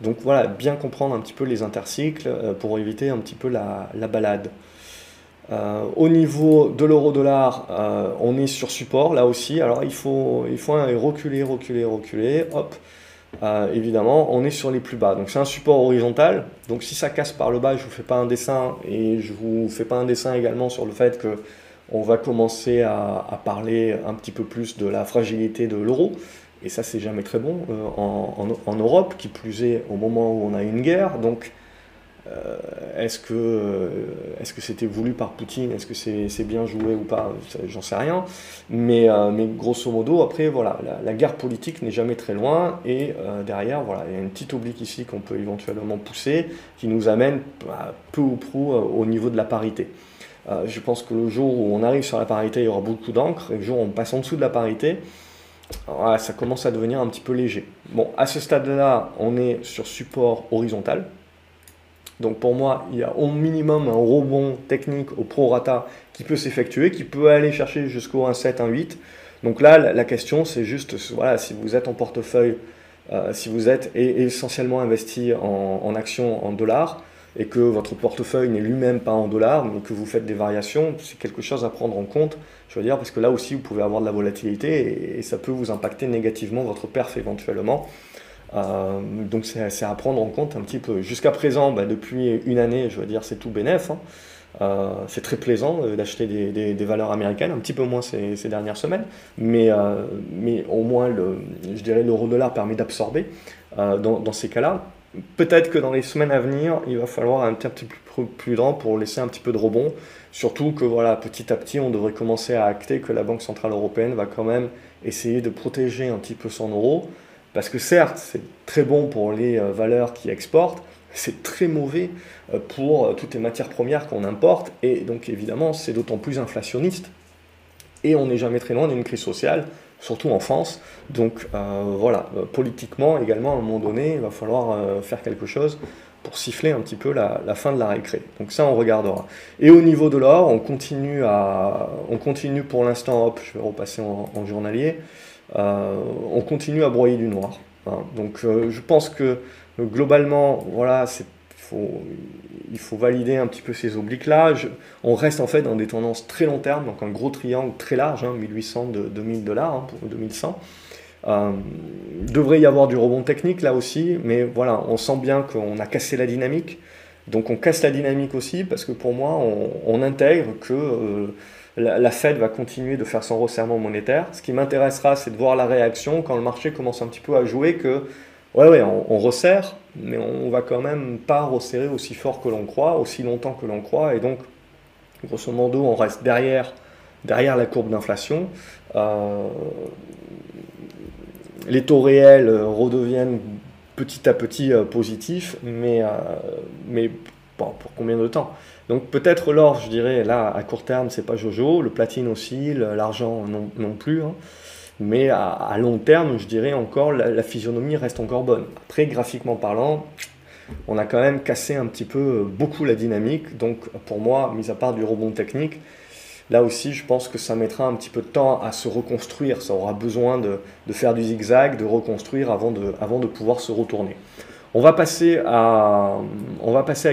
Donc voilà, bien comprendre un petit peu les intercycles euh, pour éviter un petit peu la, balade. au niveau de l'euro-dollar, on est sur support là aussi. Alors il faut, il faut reculer, reculer, reculer. Hop, euh, évidemment, on est sur les plus bas. Donc c'est un support horizontal. Donc si ça casse par le bas, je ne vous fais pas un dessin et je vous fais pas un dessin également sur le fait que on va commencer à, parler un petit peu plus de la fragilité de l'euro. Et ça, c'est jamais très bon euh, en, en, Europe, qui plus est au moment où on a une guerre. Donc est-ce que euh, que c'était voulu par Poutine? Est-ce que c'est bien joué ou pas? J'en sais rien. Mais, euh, mais grosso modo, après, voilà, la, guerre politique n'est jamais très loin. Et derrière, voilà, il y a une petite oblique ici qu'on peut éventuellement pousser, qui nous amène peu ou prou au niveau de la parité. je pense que le jour où on arrive sur la parité, il y aura beaucoup d'encre. Et le jour où on passe en dessous de la parité, ça commence à devenir un petit peu léger. Bon, à ce stade-là, on est sur support horizontal. Donc pour moi, il y a au minimum un rebond technique au prorata qui peut s'effectuer, qui peut aller chercher jusqu'au 1,7, 1,8. Donc là, la question, c'est juste, voilà, si vous êtes en portefeuille si vous êtes essentiellement investi en actions en dollars, et que votre portefeuille n'est lui-même pas en dollars, mais que vous faites des variations, c'est quelque chose à prendre en compte, je veux dire, parce que là aussi, vous pouvez avoir de la volatilité et, ça peut vous impacter négativement votre perf éventuellement. Euh, donc c'est à prendre en compte un petit peu. Jusqu'à présent, bah, depuis une année, je veux dire, c'est tout bénéf. Hein. Euh, c'est très plaisant euh, d'acheter des, valeurs américaines, un petit peu moins ces, dernières semaines, mais, au moins, je dirais, l'euro-dollar permet d'absorber dans, ces cas-là peut-être que dans les semaines à venir, il va falloir un petit peu plus prudent pour laisser un petit peu de rebond. Surtout que voilà, petit à petit, on devrait commencer à acter que la Banque Centrale Européenne va quand même essayer de protéger un petit peu son euro. Parce que certes, c'est très bon pour les euh, valeurs qui exportent, c'est très mauvais euh, pour euh, toutes les matières premières qu'on importe. Et donc évidemment, c'est d'autant plus inflationniste. Et on n'est jamais très loin d'une crise sociale surtout en France. Donc voilà, politiquement également, à un moment donné, il va falloir faire quelque chose pour siffler un petit peu la, fin de la récré. Donc ça, on regardera. Et au niveau de l'or, on continue à, on continue pour l'instant, hop, je vais repasser en, journalier, on continue à broyer du noir. Hein. Donc je pense que globalement, voilà, c'est il faut valider un petit peu ces obliques-là. On reste en fait dans des tendances très long terme, donc un gros triangle très large, 1800 de 2000 dollars hein, pour 2100. Euh, devrait y avoir du rebond technique là aussi, mais voilà, on sent bien qu'on a cassé la dynamique. Donc on casse la dynamique aussi parce que pour moi, on, intègre que euh, la, Fed va continuer de faire son resserrement monétaire. Ce qui m'intéressera, c'est de voir la réaction quand le marché commence un petit peu à jouer que Ouais, ouais, on, resserre, mais on va quand même pas resserrer aussi fort que l'on croit, aussi longtemps que l'on croit, et donc, grosso modo, on reste derrière, derrière la courbe d'inflation. Euh, les taux réels redeviennent petit à petit euh, positifs, mais, euh, mais pour combien de temps? Donc peut-être l'or, je dirais, là, à court terme, c'est pas Jojo, le platine aussi, l'argent non, plus. Hein. Mais à, long terme, je dirais encore, la, physionomie reste encore bonne. Après, graphiquement parlant, on a quand même cassé un petit peu beaucoup la dynamique. Donc pour moi, mis à part du rebond technique, là aussi, je pense que ça mettra un petit peu de temps à se reconstruire. Ça aura besoin de, faire du zigzag, de reconstruire avant avant de pouvoir se retourner. On va passer à,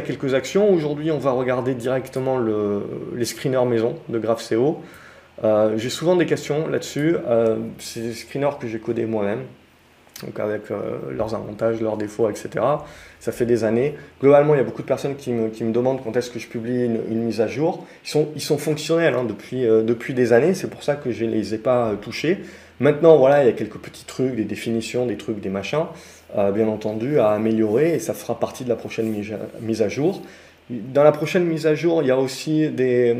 quelques actions. Aujourd'hui, on va regarder directement le, les screeners maison de GraphCO. Euh, j'ai souvent des questions là-dessus. Euh, c'est des screeners que j'ai codés moi-même, donc avec euh, leurs avantages, leurs défauts, etc. Ça fait des années. Globalement, il y a beaucoup de personnes qui me, qui me demandent quand est-ce que je publie une, mise à jour. Ils sont, ils sont fonctionnels hein, depuis, depuis des années, c'est pour ça que je ne les ai pas touchés. Maintenant, voilà, il y a quelques petits trucs, des définitions, des trucs, des machins, bien entendu, à améliorer et ça fera partie de la prochaine mise à jour. Dans la prochaine mise à jour, il y a aussi, des,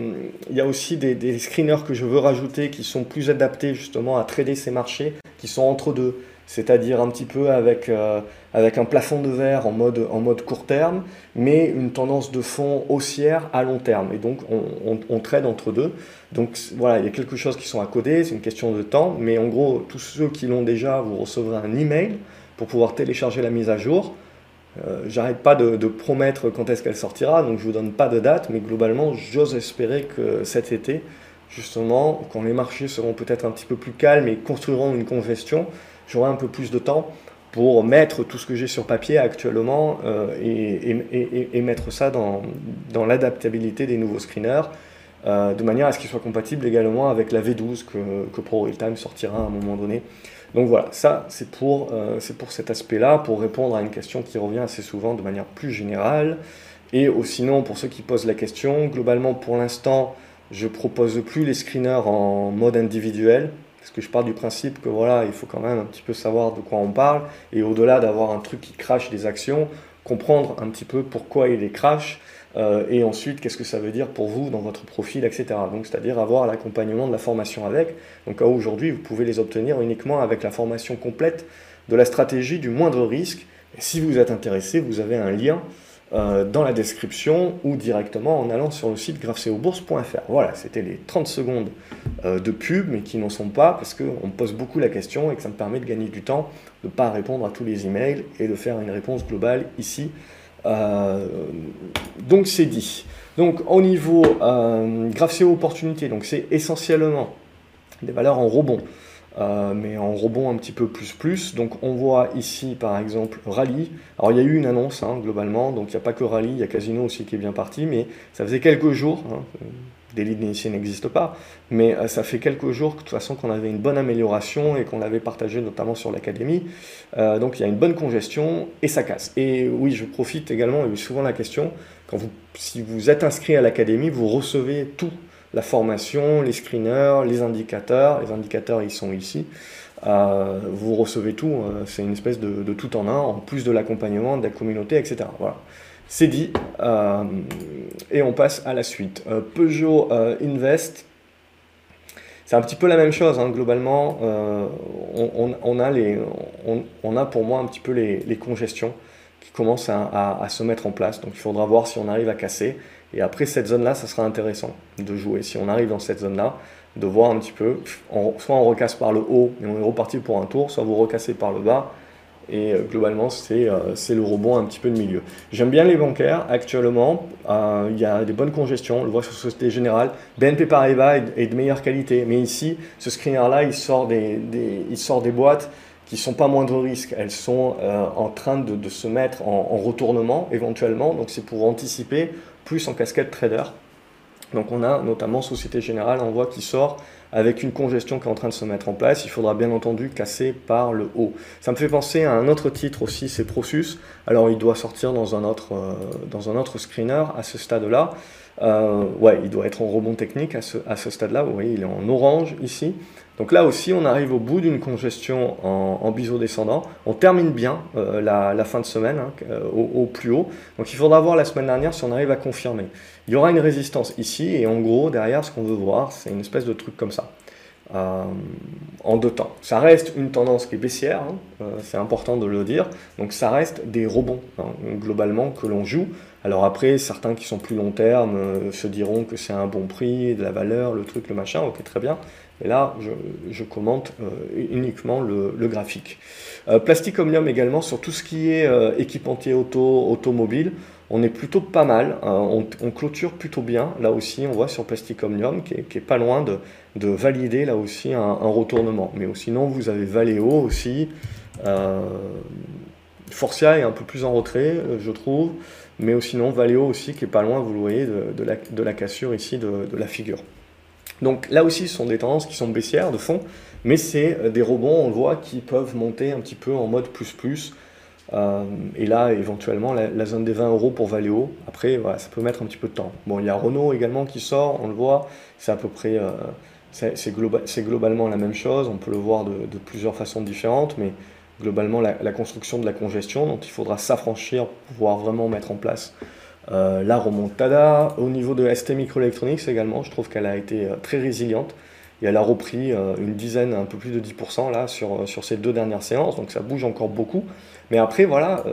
il y a aussi des, screeners que je veux rajouter qui sont plus adaptés justement à trader ces marchés, qui sont entre deux, c'est-à-dire un petit peu avec, euh, avec un plafond de verre en mode, en mode court terme, mais une tendance de fond haussière à long terme. Et donc on, on, trade entre deux. Donc voilà, il y a quelque chose qui sont à coder, c'est une question de temps, mais en gros, tous ceux qui l'ont déjà, vous recevrez un email pour pouvoir télécharger la mise à jour. Euh, j'arrête pas de, promettre quand est-ce qu'elle sortira, donc je vous donne pas de date, mais globalement, j'ose espérer que cet été, justement, quand les marchés seront peut-être un petit peu plus calmes et construiront une congestion, j'aurai un peu plus de temps pour mettre tout ce que j'ai sur papier actuellement euh, et, mettre ça dans, l'adaptabilité des nouveaux screeners, euh, de manière à ce qu'ils soient compatibles également avec la V12 que, Pro Time sortira à un moment donné. Donc voilà, ça c'est pour, euh, pour cet aspect-là, pour répondre à une question qui revient assez souvent de manière plus générale. Et sinon, pour ceux qui posent la question, globalement pour l'instant, je propose plus les screeners en mode individuel, parce que je pars du principe que voilà, il faut quand même un petit peu savoir de quoi on parle, et au-delà d'avoir un truc qui crache des actions, comprendre un petit peu pourquoi il les crache, euh, et ensuite, qu'est-ce que ça veut dire pour vous dans votre profil, etc. Donc, c'est-à-dire avoir l'accompagnement de la formation avec. Donc, aujourd'hui, vous pouvez les obtenir uniquement avec la formation complète de la stratégie du moindre risque. Et si vous êtes intéressé, vous avez un lien euh, dans la description ou directement en allant sur le site graphceobourse.fr. Voilà, c'était les 30 secondes euh, de pub, mais qui n'en sont pas parce qu'on me pose beaucoup la question et que ça me permet de gagner du temps, de ne pas répondre à tous les emails et de faire une réponse globale ici donc c'est dit. Donc au niveau euh, opportunité, donc c'est essentiellement des valeurs en rebond. euh, mais en rebond un petit peu plus plus. Donc on voit ici par exemple Rally. Alors il y a eu une annonce hein, globalement, donc il n'y a pas que Rally, il y a Casino aussi qui est bien parti, mais ça faisait quelques jours. Hein, des leads d'initiés n'existent pas, mais euh, ça fait quelques jours que, de toute façon qu'on avait une bonne amélioration et qu'on l'avait partagé notamment sur l'académie. Euh, donc il y a une bonne congestion et ça casse. Et oui, je profite également, il y a souvent la question, quand vous, si vous êtes inscrit à l'académie, vous recevez tout la formation, les screeners, les indicateurs. Les indicateurs, ils sont ici. Euh, vous recevez tout, c'est une espèce de, tout en un, en plus de l'accompagnement, de la communauté, etc. Voilà. C'est dit, euh, et on passe à la suite. Peugeot Invest, c'est un petit peu la même chose, hein, globalement. On, a les, on, a pour moi un petit peu les, congestions qui commencent à, se mettre en place. Donc il faudra voir si on arrive à casser. Et après cette zone-là, ça sera intéressant de jouer. Si on arrive dans cette zone-là, de voir un petit peu, soit on recasse par le haut et on est reparti pour un tour, soit vous recassez par le bas. Et euh, globalement, euh, c'est le rebond un petit peu de milieu. J'aime bien les bancaires actuellement. Euh, il y a des bonnes congestions. On le voit sur Société Générale. BNP Paribas est, de meilleure qualité. Mais ici, ce screener-là, il, sort des, il sort des boîtes qui sont pas moindre risque. Elles sont en train de, de se mettre en, en, retournement éventuellement. Donc c'est pour anticiper plus en casquette trader. Donc on a notamment Société Générale, on voit qui sort avec une congestion qui est en train de se mettre en place. Il faudra bien entendu casser par le haut. Ça me fait penser à un autre titre aussi, c'est Prosus. Alors il doit sortir dans un autre, euh, dans un autre screener à ce stade-là. Euh, ouais, il doit être en rebond technique à ce, stade-là. Vous voyez, il est en orange ici. Donc là aussi, on arrive au bout d'une congestion en, biseau descendant. On termine bien euh, la, fin de semaine hein, euh, au, plus haut. Donc il faudra voir la semaine dernière si on arrive à confirmer. Il y aura une résistance ici et en gros, derrière, ce qu'on veut voir, c'est une espèce de truc comme ça. Euh, en deux temps. Ça reste une tendance qui est baissière, hein, c'est important de le dire. Donc ça reste des rebonds hein, globalement que l'on joue. Alors après, certains qui sont plus long terme se diront que c'est un bon prix, de la valeur, le truc, le machin, ok très bien. Et là, je, commente euh, uniquement le, graphique. Euh, Plastic Omnium également, sur tout ce qui est euh, équipementier auto, automobile, on est plutôt pas mal, hein. on, clôture plutôt bien. Là aussi, on voit sur Plastic Omnium qui est, pas loin de, valider là aussi un, retournement. Mais sinon, vous avez Valeo aussi. Forcia est un peu plus en retrait, je trouve. Mais sinon, Valeo aussi qui est pas loin, vous le voyez, de, la, cassure ici de la figure. Donc là aussi, ce sont des tendances qui sont baissières de fond, mais c'est euh, des rebonds, on le voit, qui peuvent monter un petit peu en mode plus plus. Euh, et là, éventuellement, la, zone des 20 euros pour Valeo. Après, voilà, ça peut mettre un petit peu de temps. Bon, il y a Renault également qui sort, on le voit. C'est à peu près, euh, c'est globalement la même chose. On peut le voir de, plusieurs façons différentes, mais globalement, la, construction de la congestion dont il faudra s'affranchir pour pouvoir vraiment mettre en place euh, la remontada, au niveau de ST Microelectronics également, je trouve qu'elle a été euh, très résiliente et elle a repris une dizaine, un peu plus de 10% là sur, sur ces deux dernières séances, donc ça bouge encore beaucoup. Mais après, voilà,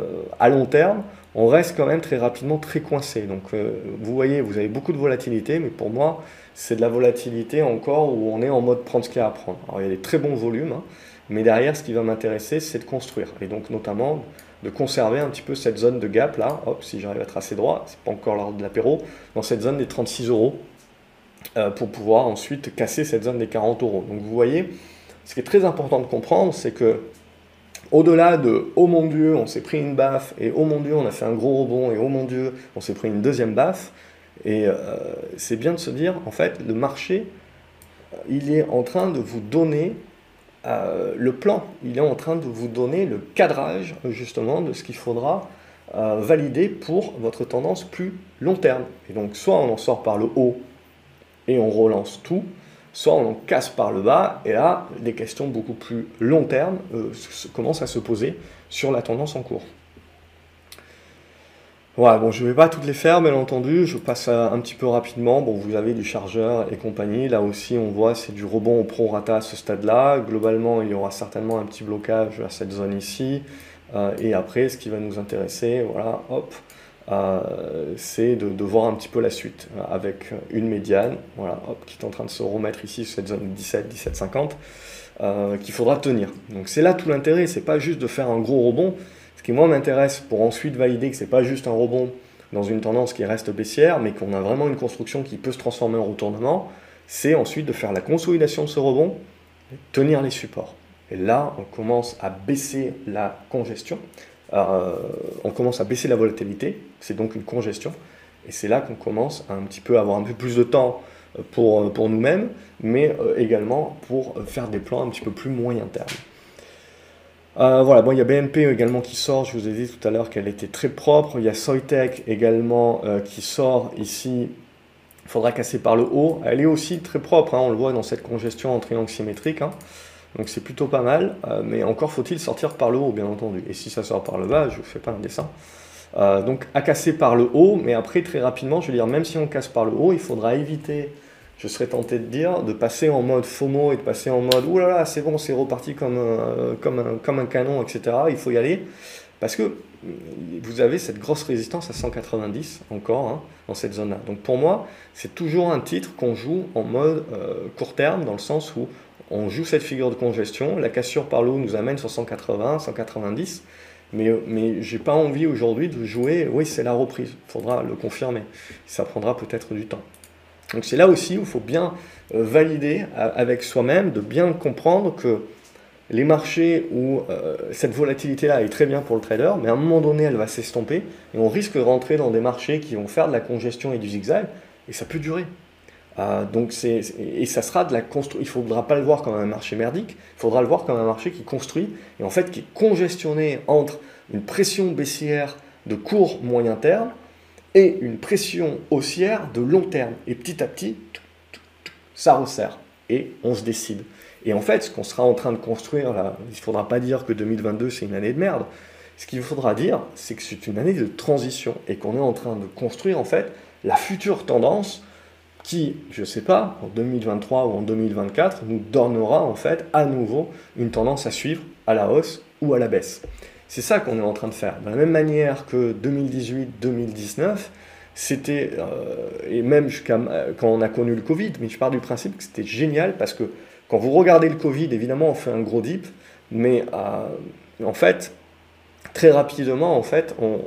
à long terme, on reste quand même très rapidement très coincé. Donc vous voyez, vous avez beaucoup de volatilité, mais pour moi, c'est de la volatilité encore où on est en mode prendre ce qu'il y a à prendre. Alors il y a des très bons volumes, hein, mais derrière, ce qui va m'intéresser, c'est de construire. Et donc notamment de conserver un petit peu cette zone de gap là, hop, si j'arrive à tracer droit, c'est pas encore l'heure de l'apéro, dans cette zone des 36 euros, euh, pour pouvoir ensuite casser cette zone des 40 euros. Donc vous voyez, ce qui est très important de comprendre, c'est que au-delà de oh mon dieu, on s'est pris une baffe, et oh mon dieu, on a fait un gros rebond, et oh mon dieu, on s'est pris une deuxième baffe, et euh, c'est bien de se dire, en fait, le marché, il est en train de vous donner euh, le plan, il est en train de vous donner le cadrage justement de ce qu'il faudra euh, valider pour votre tendance plus long terme. Et donc soit on en sort par le haut et on relance tout, soit on en casse par le bas, et là, des questions beaucoup plus long terme euh, commencent à se poser sur la tendance en cours. Voilà, bon, je ne vais pas toutes les faire, bien entendu. Je passe un petit peu rapidement. Bon, vous avez du chargeur et compagnie. Là aussi, on voit c'est du rebond au prorata à ce stade-là. Globalement, il y aura certainement un petit blocage à cette zone ici. Euh, et après, ce qui va nous intéresser, voilà, hop, euh, c'est de, voir un petit peu la suite euh, avec une médiane, voilà, qui est en train de se remettre ici sur cette zone 17, 17, 50, qu'il faudra tenir. Donc c'est là tout l'intérêt. C'est pas juste de faire un gros rebond ce qui, moi, m'intéresse pour ensuite valider que ce n'est pas juste un rebond dans une tendance qui reste baissière, mais qu'on a vraiment une construction qui peut se transformer en retournement, c'est ensuite de faire la consolidation de ce rebond tenir les supports. Et là, on commence à baisser la congestion, euh, on commence à baisser la volatilité, c'est donc une congestion, et c'est là qu'on commence à un petit peu avoir un peu plus de temps pour, pour nous-mêmes, mais également pour faire des plans un petit peu plus moyen terme. Euh, voilà, bon, il y a BNP également qui sort, je vous ai dit tout à l'heure qu'elle était très propre. Il y a Soitec également euh, qui sort ici. Il faudra casser par le haut. Elle est aussi très propre, hein, on le voit dans cette congestion en triangle symétrique. Hein. Donc c'est plutôt pas mal, euh, mais encore faut-il sortir par le haut, bien entendu. Et si ça sort par le bas, je ne fais pas un dessin. donc à casser par le haut, mais après très rapidement, je veux dire, même si on casse par le haut, il faudra éviter je serais tenté de dire, de passer en mode FOMO et de passer en mode oulala, là là, c'est bon, c'est reparti comme, euh, un canon, etc. Il faut y aller. Parce que vous avez cette grosse résistance à 190 encore hein, dans cette zone-là. Donc pour moi, c'est toujours un titre qu'on joue en mode euh, court terme, dans le sens où on joue cette figure de congestion. La cassure par l'eau nous amène sur 180, 190. Mais, mais j'ai pas envie aujourd'hui de jouer, oui, c'est la reprise. Il faudra le confirmer. Ça prendra peut-être du temps. Donc c'est là aussi où il faut bien euh, valider avec soi-même, de bien comprendre que les marchés où euh, cette volatilité-là est très bien pour le trader, mais à un moment donné, elle va s'estomper et on risque de rentrer dans des marchés qui vont faire de la congestion et du zigzag et ça peut durer. Euh, donc c'est, et ça sera de la. Il faudra pas le voir comme un marché merdique, il faudra le voir comme un marché qui construit et en fait qui est congestionné entre une pression baissière de court moyen terme et une pression haussière de long terme. Et petit à petit, ça resserre et on se décide. Et en fait, ce qu'on sera en train de construire là, il ne faudra pas dire que 2022 c'est une année de merde. Ce qu'il faudra dire, c'est que c'est une année de transition et qu'on est en train de construire en fait la future tendance qui, je ne sais pas, en 2023 ou en 2024, nous donnera en fait à nouveau une tendance à suivre à la hausse ou à la baisse. C'est ça qu'on est en train de faire. De la même manière que 2018-2019, c'était, euh, et même jusqu'à quand on a connu le Covid, mais je pars du principe que c'était génial parce que quand vous regardez le Covid, évidemment, on fait un gros dip, mais euh, en fait, très rapidement, en fait, on,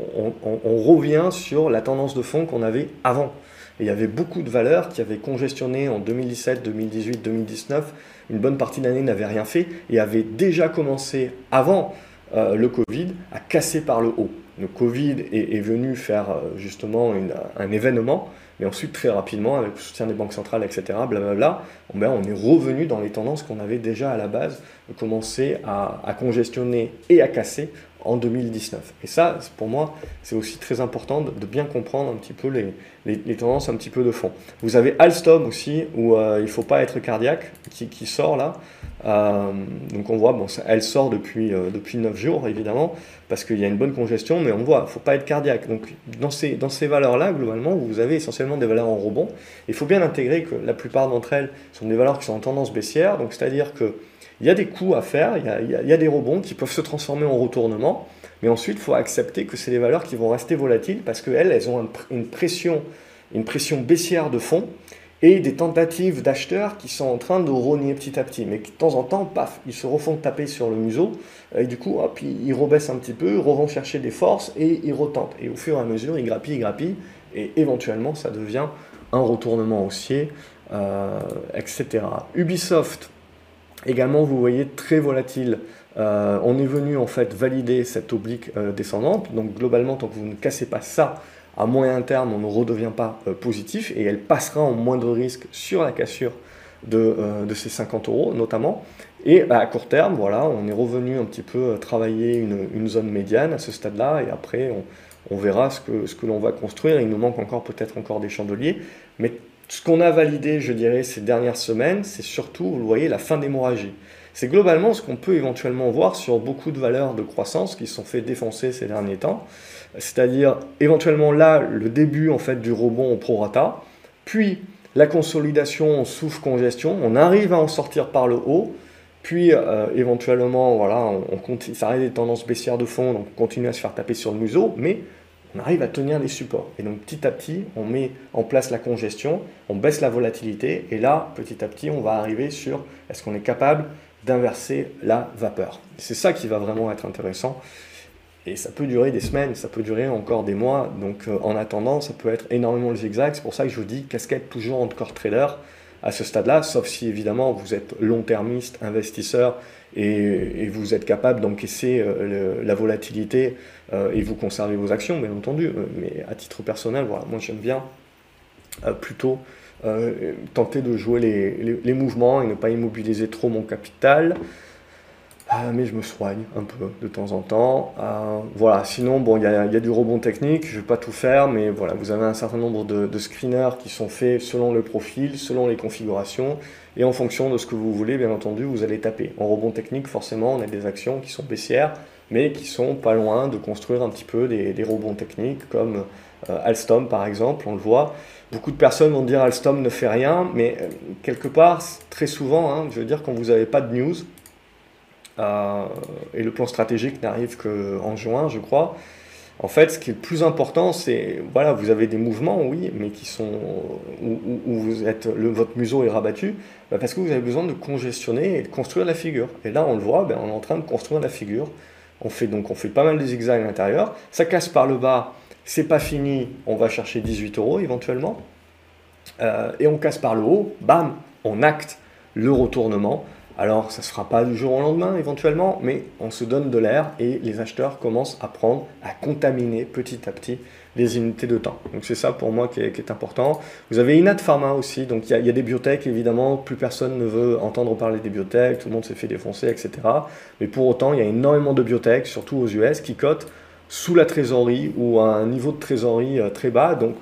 revient sur la tendance de fond qu'on avait avant. Il y avait beaucoup de valeurs qui avaient congestionné en 2017, 2018, 2019. Une bonne partie de l'année n'avait rien fait et avait déjà commencé avant euh, le Covid a cassé par le haut. Le Covid est, venu faire euh, justement un événement, mais ensuite très rapidement, avec le soutien des banques centrales, etc., blablabla, ben, on est revenu dans les tendances qu'on avait déjà à la base commencé à congestionner et à casser en 2019. Et ça, pour moi, c'est aussi très important de, bien comprendre un petit peu les, les, tendances un petit peu de fond. Vous avez Alstom aussi, où euh, il ne faut pas être cardiaque, qui, qui sort là. Euh, donc on voit, bon, elle sort depuis, euh, depuis 9 jours, évidemment, parce qu'il y a une bonne congestion, mais on voit, il ne faut pas être cardiaque. Donc dans ces, dans ces valeurs-là, globalement, vous avez essentiellement des valeurs en rebond. Il faut bien intégrer que la plupart d'entre elles sont des valeurs qui sont en tendance baissière, donc c'est-à-dire que il y a des coups à faire, il y a, des rebonds qui peuvent se transformer en retournement, mais ensuite il faut accepter que c'est des valeurs qui vont rester volatiles parce qu'elles, elles ont une pression, une pression baissière de fond et des tentatives d'acheteurs qui sont en train de rogner petit à petit, mais de temps en temps, paf, ils se refont taper sur le museau, et du coup, hop, ils rebaissent un petit peu, revont chercher des forces et ils retentent. Et au fur et à mesure, ils grappillent, ils grappillent, et éventuellement, ça devient un retournement haussier, euh, etc. Ubisoft, Également, vous voyez, très volatile. Euh, on est venu en fait valider cette oblique euh, descendante. Donc globalement, tant que vous ne cassez pas ça, à moyen terme, on ne redevient pas euh, positif et elle passera en moindre risque sur la cassure de, ces 50 euros notamment. Et bah, à court terme, voilà, on est revenu un petit peu travailler une, zone médiane à ce stade-là et après on, verra ce que, ce que l'on va construire. Il nous manque encore peut-être encore des chandeliers, mais ce qu'on a validé, je dirais, ces dernières semaines, c'est surtout, vous voyez, la fin d'hémorragie. C'est globalement ce qu'on peut éventuellement voir sur beaucoup de valeurs de croissance qui se sont fait défoncer ces derniers temps. C'est-à-dire, éventuellement là, le début en fait du rebond au prorata, puis la consolidation souffle congestion, on arrive à en sortir par le haut, puis euh, éventuellement, voilà, on, on continue, ça arrive des tendances baissières de fond, donc on continue à se faire taper sur le museau, mais on arrive à tenir les supports. Et donc petit à petit, on met en place la congestion, on baisse la volatilité, et là, petit à petit, on va arriver sur est-ce qu'on est capable d'inverser la vapeur. C'est ça qui va vraiment être intéressant. Et ça peut durer des semaines, ça peut durer encore des mois. Donc euh, en attendant, ça peut être énormément le zigzag. C'est pour ça que je vous dis casquette toujours en core trader. À ce stade-là, sauf si évidemment vous êtes long-termiste, investisseur, et, vous êtes capable d'encaisser euh, la volatilité euh, et vous conservez vos actions, bien entendu. Mais à titre personnel, voilà, moi j'aime bien plutôt tenter de jouer les, mouvements et ne pas immobiliser trop mon capital. Ah, mais je me soigne un peu de temps en temps. Euh, voilà, sinon, bon, il y a, du rebond technique, je ne vais pas tout faire, mais voilà, vous avez un certain nombre de, screeners qui sont faits selon le profil, selon les configurations, et en fonction de ce que vous voulez, bien entendu, vous allez taper. En rebond technique, forcément, on a des actions qui sont baissières, mais qui sont pas loin de construire un petit peu des, rebonds techniques, comme euh, Alstom par exemple, on le voit. Beaucoup de personnes vont dire Alstom ne fait rien, mais euh, quelque part, très souvent, hein, je veux dire, quand vous n'avez pas de news, euh, et le plan stratégique n'arrive qu'en juin, je crois. En fait, ce qui est le plus important, c'est, voilà, vous avez des mouvements, oui, mais qui sont, où, vous êtes, votre museau est rabattu, bah, parce que vous avez besoin de congestionner et de construire la figure. Et là, on le voit, ben, on est en train de construire la figure. On fait donc, on fait pas mal de zigzags à l'intérieur. Ça casse par le bas, c'est pas fini, on va chercher 18 euros éventuellement. Euh, et on casse par le haut, bam, on acte le retournement. Alors, ça ne se fera pas du jour au lendemain éventuellement, mais on se donne de l'air et les acheteurs commencent à prendre, à contaminer petit à petit les unités de temps. Donc c'est ça pour moi qui est, important. Vous avez Inat Pharma aussi, donc il y, a des biotech évidemment, plus personne ne veut entendre parler des biotech, tout le monde s'est fait défoncer, etc. Mais pour autant, il y a énormément de biotech, surtout aux US, qui cotent sous la trésorerie ou à un niveau de trésorerie euh, très bas. Donc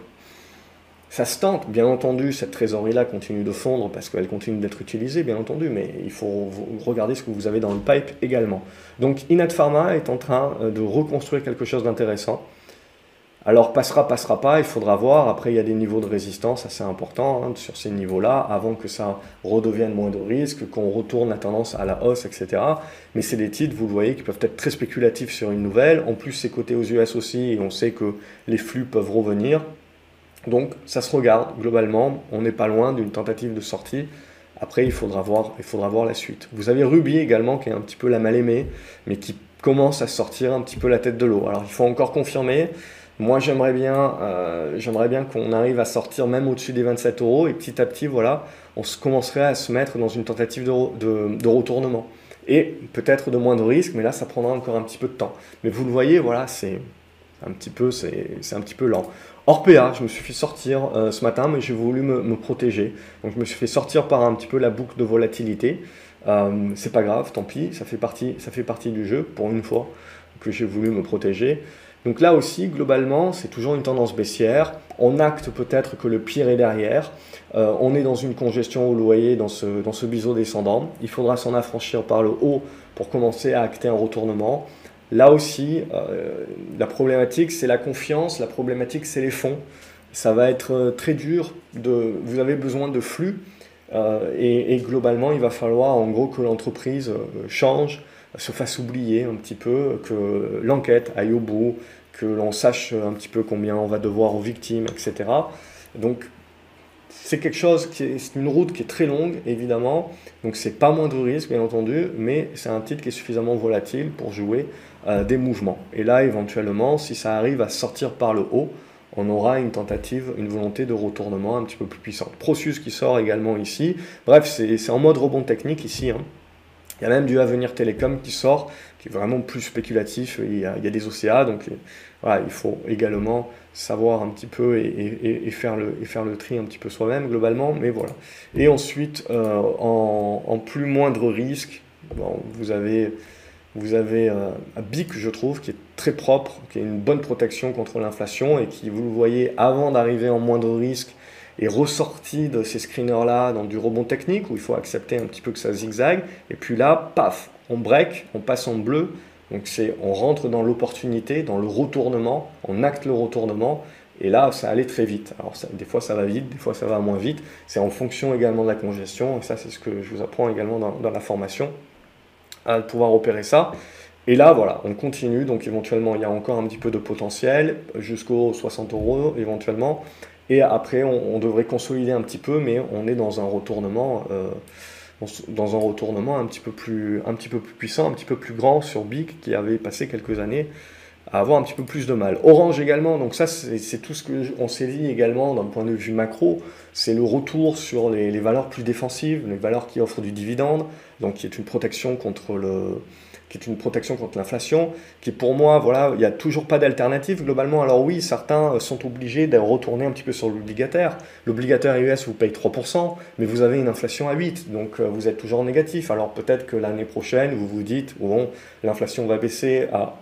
ça se tente, bien entendu, cette trésorerie-là continue de fondre parce qu'elle continue d'être utilisée, bien entendu, mais il faut regarder ce que vous avez dans le pipe également. Donc Inat Pharma est en train euh, de reconstruire quelque chose d'intéressant. Alors passera, passera pas, il faudra voir. Après, il y a des niveaux de résistance assez importants hein, sur ces niveaux-là, avant que ça redevienne moins de risque, qu'on retourne la tendance à la hausse, etc. Mais c'est des titres, vous le voyez, qui peuvent être très spéculatifs sur une nouvelle. En plus, c'est coté aux US aussi, et on sait que les flux peuvent revenir. Donc ça se regarde globalement, on n'est pas loin d'une tentative de sortie. Après, il faudra, voir, il faudra voir la suite. Vous avez Ruby également, qui est un petit peu la mal-aimée, mais qui commence à sortir un petit peu la tête de l'eau. Alors il faut encore confirmer. Moi, j'aimerais bien, euh, bien qu'on arrive à sortir même au-dessus des 27 euros et petit à petit, voilà, on se commencerait à se mettre dans une tentative de, retournement. Et peut-être de moins de risques, mais là, ça prendra encore un petit peu de temps. Mais vous le voyez, voilà, c'est un petit peu, c'est un petit peu lent. Orpea, je me suis fait sortir euh, ce matin, mais j'ai voulu me, protéger. Donc je me suis fait sortir par un petit peu la boucle de volatilité. Euh, c'est pas grave, tant pis, ça fait, partie, ça fait partie du jeu pour une fois que j'ai voulu me protéger. Donc là aussi, globalement, c'est toujours une tendance baissière. On acte peut-être que le pire est derrière. Euh, on est dans une congestion au loyer dans ce, dans ce biseau descendant. Il faudra s'en affranchir par le haut pour commencer à acter un retournement. Là aussi, euh, la problématique, c'est la confiance, la problématique, c'est les fonds. Ça va être euh, très dur, de, vous avez besoin de flux, euh, et, globalement, il va falloir en gros que l'entreprise change, se fasse oublier un petit peu, que l'enquête aille au bout, que l'on sache un petit peu combien on va devoir aux victimes, etc. Donc c'est quelque chose qui est, une route qui est très longue, évidemment. Donc c'est pas moins de risque, bien entendu, mais c'est un titre qui est suffisamment volatile pour jouer euh, des mouvements. Et là, éventuellement, si ça arrive à sortir par le haut, on aura une tentative, une volonté de retournement un petit peu plus puissante. Procus qui sort également ici. Bref, c'est, en mode rebond technique ici. Hein. Il y a même du Avenir Télécom qui sort, qui est vraiment plus spéculatif. Il y a, des OCA, donc voilà, il faut également savoir un petit peu et, faire, le, tri un petit peu soi-même globalement, mais voilà. Et ensuite, euh, en, plus moindre risque, vous avez, vous avez euh, un BIC, je trouve, qui est très propre, qui a une bonne protection contre l'inflation et qui, vous le voyez, avant d'arriver en moindre risque, est ressorti de ces screeners-là dans du rebond technique où il faut accepter un petit peu que ça zigzague. Et puis là, paf, on break, on passe en bleu donc c'est, on rentre dans l'opportunité, dans le retournement, on acte le retournement, et là ça allait très vite. Alors des fois ça va vite, des fois ça va moins vite. C'est en fonction également de la congestion, et ça c'est ce que je vous apprends également dans, la formation, à pouvoir opérer ça. Et là voilà, on continue, donc éventuellement il y a encore un petit peu de potentiel, jusqu'aux 60 euros éventuellement, et après on, devrait consolider un petit peu, mais on est dans un retournement. Euh, dans un retournement un petit peu plus, un petit peu plus puissant, un petit peu plus grand sur BIC qui avait passé quelques années à avoir un petit peu plus de mal. Orange également, donc ça c'est tout ce qu'on s'est dit également d'un point de vue macro, c'est le retour sur les, valeurs plus défensives, les valeurs qui offrent du dividende, donc qui est une protection contre le qui est une protection contre l'inflation, qui pour moi, voilà, il n'y a toujours pas d'alternative globalement. Alors oui, certains sont obligés de retourner un petit peu sur l'obligataire. L'obligataire US vous paye 3%, mais vous avez une inflation à 8, donc euh, vous êtes toujours négatif. Alors peut-être que l'année prochaine, vous vous dites, bon, l'inflation va baisser à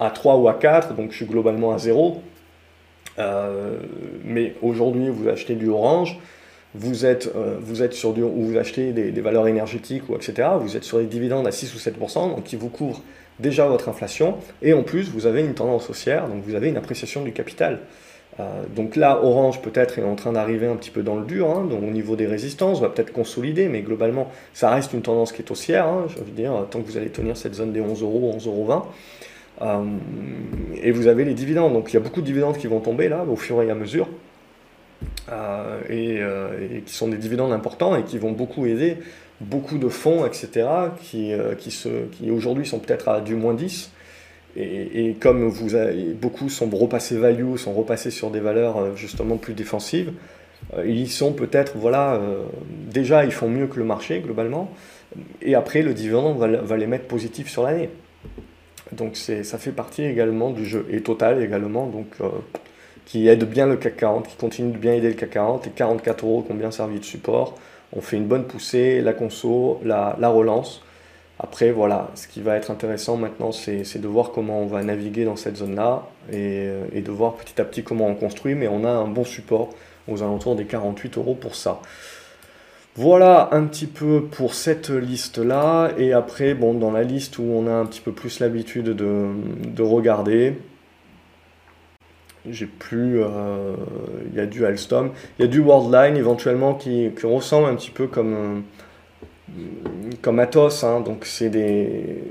à 3 ou à 4, donc je suis globalement à 0. Euh, mais aujourd'hui, vous achetez du orange, vous êtes, euh, vous êtes sur du, ou vous achetez des, valeurs énergétiques, ou etc. Vous êtes sur des dividendes à 6 ou 7%, donc qui vous couvrent déjà votre inflation, et en plus, vous avez une tendance haussière, donc vous avez une appréciation du capital. Euh, donc là, Orange peut-être est en train d'arriver un petit peu dans le dur, hein, donc au niveau des résistances, va peut-être consolider, mais globalement, ça reste une tendance qui est haussière. Hein, je veux dire, tant que vous allez tenir cette zone des 11 euros, 11,20 euros. Euh, et vous avez les dividendes. Donc il y a beaucoup de dividendes qui vont tomber là au fur et à mesure. Euh, euh, et, qui sont des dividendes importants et qui vont beaucoup aider beaucoup de fonds, etc., qui, qui, qui aujourd'hui sont peut-être à du moins 10. Et, comme beaucoup sont repassés value, sont repassés sur des valeurs justement plus défensives, ils sont peut-être, voilà, déjà ils font mieux que le marché globalement, et après le dividende va, va les mettre positifs sur l'année. Donc ça fait partie également du jeu. Et Total également, donc, euh, qui aide bien le CAC 40, qui continue de bien aider le CAC 40. Et 44 euros qui ont bien servi de support. On fait une bonne poussée, la conso, la, relance. Après, voilà, ce qui va être intéressant maintenant, c'est de voir comment on va naviguer dans cette zone-là et, euh, et, de voir petit à petit comment on construit. Mais on a un bon support aux alentours des 48 euros pour ça. Voilà un petit peu pour cette liste-là. Et après, bon, dans la liste où on a un petit peu plus l'habitude de, regarder, j'ai plus. Euh, il y a du Alstom. Il y a du Worldline éventuellement qui, ressemble un petit peu comme, comme Atos. Hein. donc c'est des,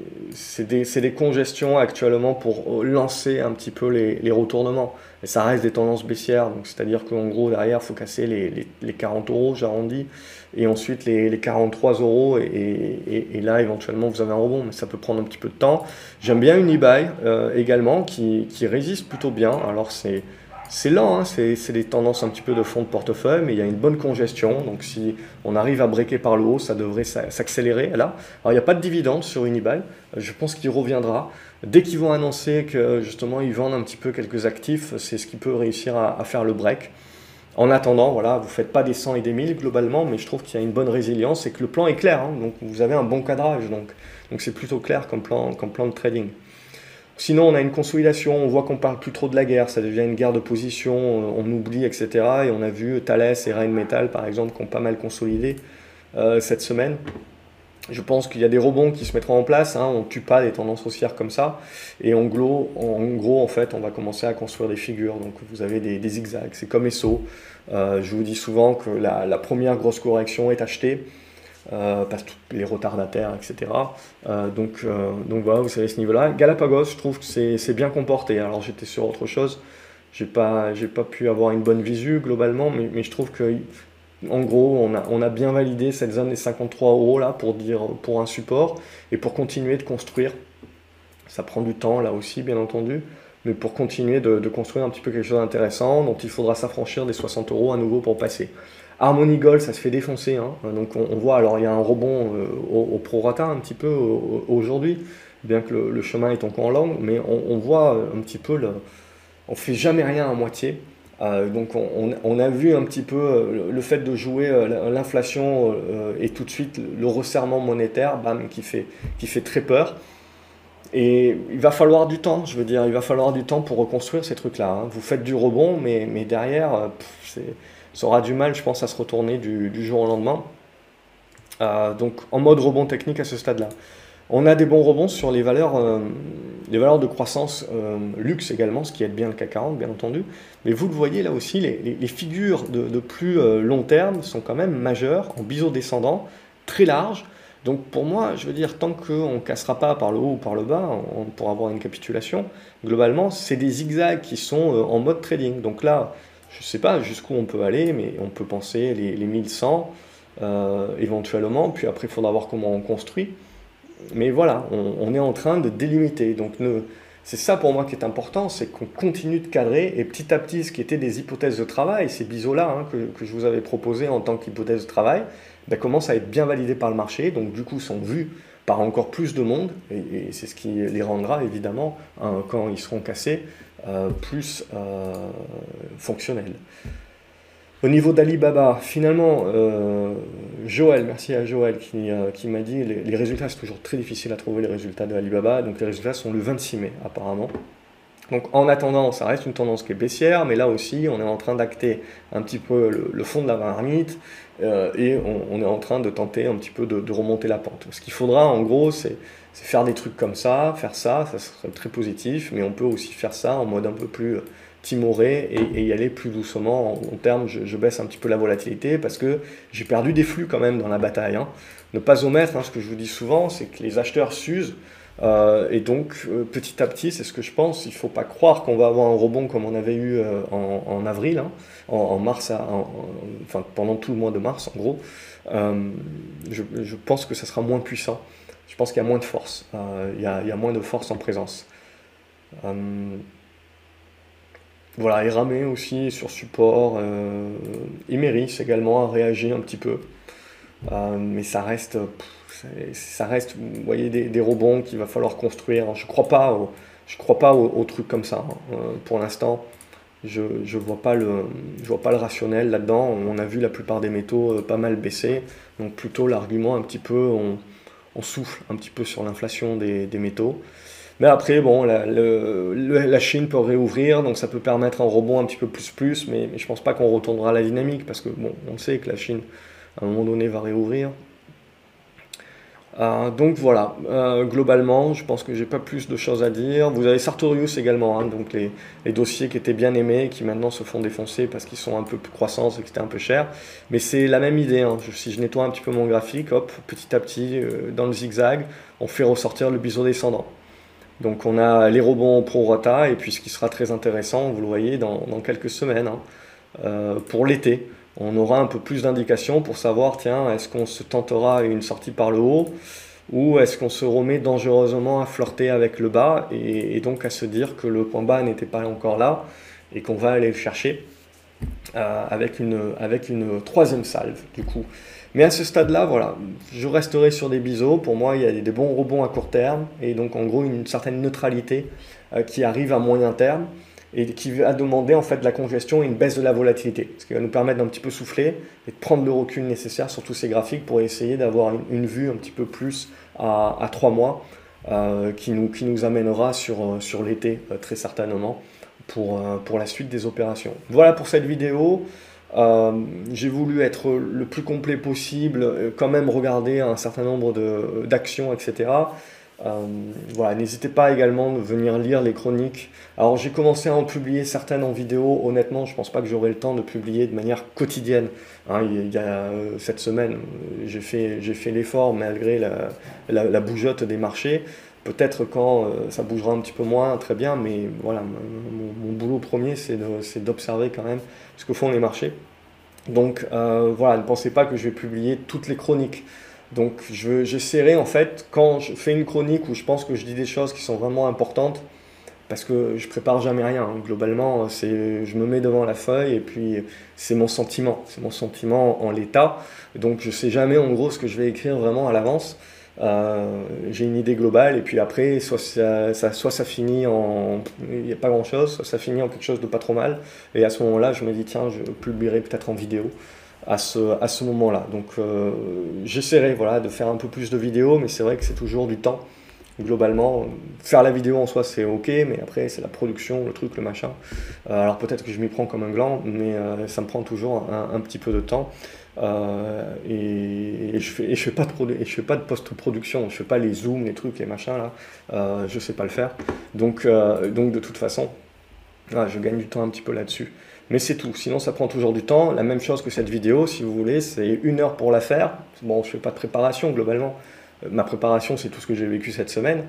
des, des, congestions actuellement pour lancer un petit peu les, les retournements. Et ça reste des tendances baissières. C'est-à-dire qu'en gros, derrière, il faut casser les, les, les 40 euros, j'arrondis et ensuite les, 43 euros, et, là éventuellement vous avez un rebond, mais ça peut prendre un petit peu de temps. J'aime bien une eBay euh, également qui, résiste plutôt bien. Alors c'est c'est lent, hein, c'est des tendances un petit peu de fond de portefeuille, mais il y a une bonne congestion. Donc si on arrive à breaker par le haut, ça devrait s'accélérer là. Alors il n'y a pas de dividende sur Unibail, je pense qu'il reviendra. Dès qu'ils vont annoncer que justement ils vendent un petit peu quelques actifs, c'est ce qui peut réussir à faire le break. En attendant, voilà, vous ne faites pas des 100 et des 1000 globalement, mais je trouve qu'il y a une bonne résilience et que le plan est clair. Hein. donc vous avez un bon cadrage. Donc c'est plutôt clair plan, comme plan de trading. Sinon, on a une consolidation, on voit qu'on parle plus trop de la guerre, ça devient une guerre de position, on oublie, etc. Et on a vu Thales et Rheinmetall, par exemple, qui ont pas mal consolidé euh, cette semaine. Je pense qu'il y a des rebonds qui se mettront en place. Hein. On ne tue pas des tendances haussières comme ça. Et en gros, en gros, en fait, on va commencer à construire des figures. Donc vous avez des, zigzags. C'est comme ESSO. Euh, je vous dis souvent que la, première grosse correction est achetée. Euh, parce que les retardataires, etc. Euh, donc, donc voilà, vous savez ce niveau-là. Galapagos, je trouve que c'est bien comporté. Alors j'étais sur autre chose. J'ai pas, pas pu avoir une bonne visu globalement, mais, je trouve que en gros, on a, on a, bien validé cette zone des 53 euros là pour, dire, pour un support et pour continuer de construire. Ça prend du temps là aussi, bien entendu, mais pour continuer de, construire un petit peu quelque chose d'intéressant dont il faudra s'affranchir des 60 euros à nouveau pour passer. Harmony Gold, ça se fait défoncer. Hein. Donc on, voit, alors il y a un rebond euh, au, prorata un petit peu aujourd'hui, bien que le, chemin est encore long, mais on, voit un petit peu, le, on fait jamais rien à moitié. Euh, donc on, a vu un petit peu euh, le fait de jouer euh, l'inflation et tout de suite le resserrement monétaire bam, qui, fait, qui fait très peur. Et il va falloir du temps, je veux dire, il va falloir du temps pour reconstruire ces trucs-là. Hein. Vous faites du rebond, mais, mais derrière, ça aura du mal, je pense, à se retourner du, jour au lendemain. donc en mode rebond technique à ce stade-là. On a des bons rebonds sur les valeurs, euh, les valeurs de croissance euh, luxe également, ce qui aide bien le CAC 40, bien entendu. Mais vous le voyez là aussi, les, figures de, plus euh, long terme sont quand même majeures, en biseau descendant, très larges. Donc pour moi, je veux dire, tant qu'on ne cassera pas par le haut ou par le bas on, pour avoir une capitulation, globalement, c'est des zigzags qui sont en mode trading. Donc là, je ne sais pas jusqu'où on peut aller, mais on peut penser les, les 1100 éventuellement, puis après il faudra voir comment on construit. Mais voilà, on, est en train de délimiter. Donc c'est ça pour moi qui est important, c'est qu'on continue de cadrer. Et petit à petit, ce qui était des hypothèses de travail, ces biseaux-là hein, que, je vous avais proposés en tant qu'hypothèse de travail, ben, commencent à être bien validés par le marché, donc du coup sont vus par encore plus de monde, et, c'est ce qui les rendra évidemment, hein, quand ils seront cassés, euh, plus euh, fonctionnels. Au niveau d'Alibaba, finalement, euh, Joël, merci à Joël qui, euh, qui m'a dit les, résultats, c'est toujours très difficile à trouver les résultats de Alibaba, donc les résultats sont le 26 mai apparemment. Donc en attendant, ça reste une tendance qui est baissière, mais là aussi, on est en train d'acter un petit peu le, fond de la marmite euh, et on, est en train de tenter un petit peu de remonter la pente. Ce qu'il faudra, en gros, c'est faire des trucs comme ça, faire ça, ça serait très positif, mais on peut aussi faire ça en mode un peu plus timoré et, y aller plus doucement. En, termes, je, baisse un petit peu la volatilité parce que j'ai perdu des flux quand même dans la bataille. Hein. Ne pas omettre, hein, ce que je vous dis souvent, c'est que les acheteurs s'usent. Euh, et donc, euh, petit à petit, c'est ce que je pense, il ne faut pas croire qu'on va avoir un rebond comme on avait eu euh, en, avril, hein, en, mars, enfin pendant tout le mois de mars en gros. Je, pense que ça sera moins puissant. Pense qu'il y a moins de force. Il y a, moins de force en présence. Voilà, et Ramé aussi sur support. Euh, Emeris également a réagi un petit peu. Euh, mais ça reste, ça reste, vous voyez, des, rebonds qu'il va falloir construire. Je ne crois pas, au, je crois pas au, truc comme ça. Hein. Euh, pour l'instant, je ne vois, pas le, vois pas le rationnel là-dedans. On a vu la plupart des métaux euh, pas mal baisser. Donc plutôt l'argument un petit peu, on, souffle un petit peu sur l'inflation des, métaux. Mais après, la, Chine peut réouvrir, donc ça peut permettre un rebond un petit peu plus plus, mais, mais je pense pas qu'on retournera à la dynamique, parce que bon, on sait que la Chine, à un moment donné, va réouvrir. Euh, donc voilà, euh, globalement, je pense que j'ai pas plus de choses à dire. Vous avez Sartorius également, hein, donc les, dossiers qui étaient bien aimés, qui maintenant se font défoncer parce qu'ils sont un peu plus croissants et que c'était un peu cher. Mais c'est la même idée. Hein. si je nettoie un petit peu mon graphique, hop, petit à petit, euh, dans le zigzag, on fait ressortir le biseau descendant. Donc on a les rebonds pro rata et puis ce qui sera très intéressant, vous le voyez, dans, quelques semaines, hein, pour l'été. On aura un peu plus d'indications pour savoir, tiens, est-ce qu'on se tentera une sortie par le haut ou est-ce qu'on se remet dangereusement à flirter avec le bas et, donc à se dire que le point bas n'était pas encore là et qu'on va aller le chercher euh, avec, une, avec une troisième salve du coup. Mais à ce stade-là, voilà, je resterai sur des biseaux. Pour moi, il y a des bons rebonds à court terme et donc en gros une certaine neutralité euh, qui arrive à moyen terme et qui va demander en fait de la congestion et une baisse de la volatilité, ce qui va nous permettre d'un petit peu souffler et de prendre le recul nécessaire sur tous ces graphiques pour essayer d'avoir une, vue un petit peu plus à, à 3 mois euh, qui, nous, qui nous amènera sur, euh, sur l'été très certainement pour, pour la suite des opérations. Voilà pour cette vidéo. Euh, j'ai voulu être le plus complet possible, euh, quand même regarder un certain nombre d'actions, etc. Euh, voilà, n'hésitez pas également à venir lire les chroniques. Alors j'ai commencé à en publier certaines en vidéo. Honnêtement, je pense pas que j'aurai le temps de publier de manière quotidienne. Hein, il y a cette semaine, j'ai fait, fait l'effort malgré la, la, bougeotte des marchés. Peut-être quand ça bougera un petit peu moins, très bien, mais voilà, mon, boulot premier, c'est d'observer quand même ce que font les marchés. Donc euh, voilà, ne pensez pas que je vais publier toutes les chroniques. Donc j'essaierai en fait, quand je fais une chronique où je pense que je dis des choses qui sont vraiment importantes, parce que je prépare jamais rien. Globalement, c'est, je me mets devant la feuille et puis c'est mon sentiment, c'est mon sentiment en l'état. Donc je sais jamais en gros ce que je vais écrire vraiment à l'avance. Euh, j'ai une idée globale et puis après, soit ça, soit ça finit en. Il n'y a pas grand chose, soit ça finit en quelque chose de pas trop mal. Et à ce moment-là, je me dis, tiens, je publierai peut-être en vidéo à ce, à ce moment-là. Donc euh, j'essaierai voilà, de faire un peu plus de vidéos, mais c'est vrai que c'est toujours du temps. Globalement, faire la vidéo en soi c'est ok, mais après c'est la production, le truc, le machin. Euh, alors peut-être que je m'y prends comme un gland, mais ça me prend toujours un, petit peu de temps. Euh, et, je fais, fais pas de post-production, je fais pas les zooms, les trucs, les machins là, euh, je sais pas le faire. Donc, euh, donc de toute façon, je gagne du temps un petit peu là-dessus. Mais c'est tout, sinon ça prend toujours du temps. La même chose que cette vidéo, si vous voulez, c'est une heure pour la faire. Bon, je fais pas de préparation globalement. Euh, ma préparation, c'est tout ce que j'ai vécu cette semaine.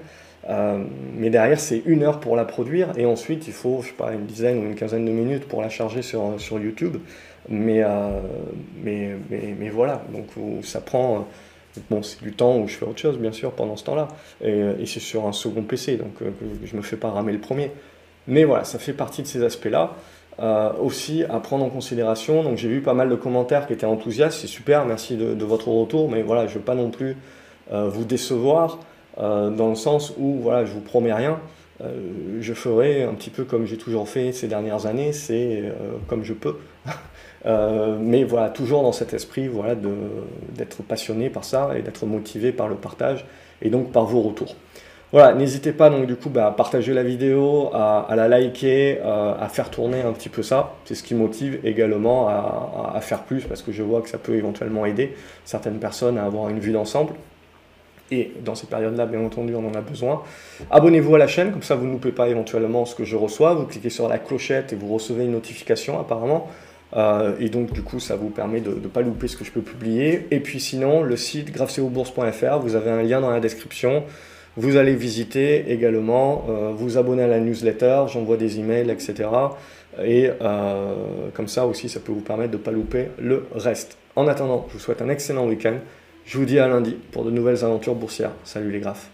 mais derrière, c'est une heure pour la produire et ensuite il faut, je sais pas, une dizaine ou une quinzaine de minutes pour la charger sur, sur YouTube. Mais, euh, mais, mais, mais, voilà, donc ça prend, Bon, c'est du temps où je fais autre chose, bien sûr, pendant ce temps-là. Et, c'est sur un second PC, donc je ne me fais pas ramer le premier. Mais voilà, ça fait partie de ces aspects-là. Aussi à prendre en considération. Donc j'ai vu pas mal de commentaires qui étaient enthousiastes, c'est super, merci de, votre retour, mais voilà, je ne veux pas non plus vous décevoir. Euh, dans le sens où voilà, je vous promets rien. Euh, je ferai un petit peu comme j'ai toujours fait ces dernières années, c'est euh, comme je peux. mais voilà, toujours dans cet esprit voilà, d'être passionné par ça et d'être motivé par le partage et donc par vos retours. Voilà, n'hésitez pas donc du coup bah, à partager la vidéo, à, la liker, à faire tourner un petit peu ça. C'est ce qui motive également à, à, faire plus parce que je vois que ça peut éventuellement aider certaines personnes à avoir une vue d'ensemble. Et dans cette période-là, bien entendu, on en a besoin. Abonnez-vous à la chaîne, comme ça vous ne loupez pas éventuellement ce que je reçois. Vous cliquez sur la clochette et vous recevez une notification apparemment. Euh, et donc du coup, ça vous permet de ne pas louper ce que je peux publier. Et puis sinon, le site graphceobourse.fr, vous avez un lien dans la description. Vous allez visiter également, euh, vous abonner à la newsletter, j'envoie des emails, etc. Et euh, comme ça aussi, ça peut vous permettre de ne pas louper le reste. En attendant, je vous souhaite un excellent week-end. Je vous dis à lundi pour de nouvelles aventures boursières. Salut les graphes.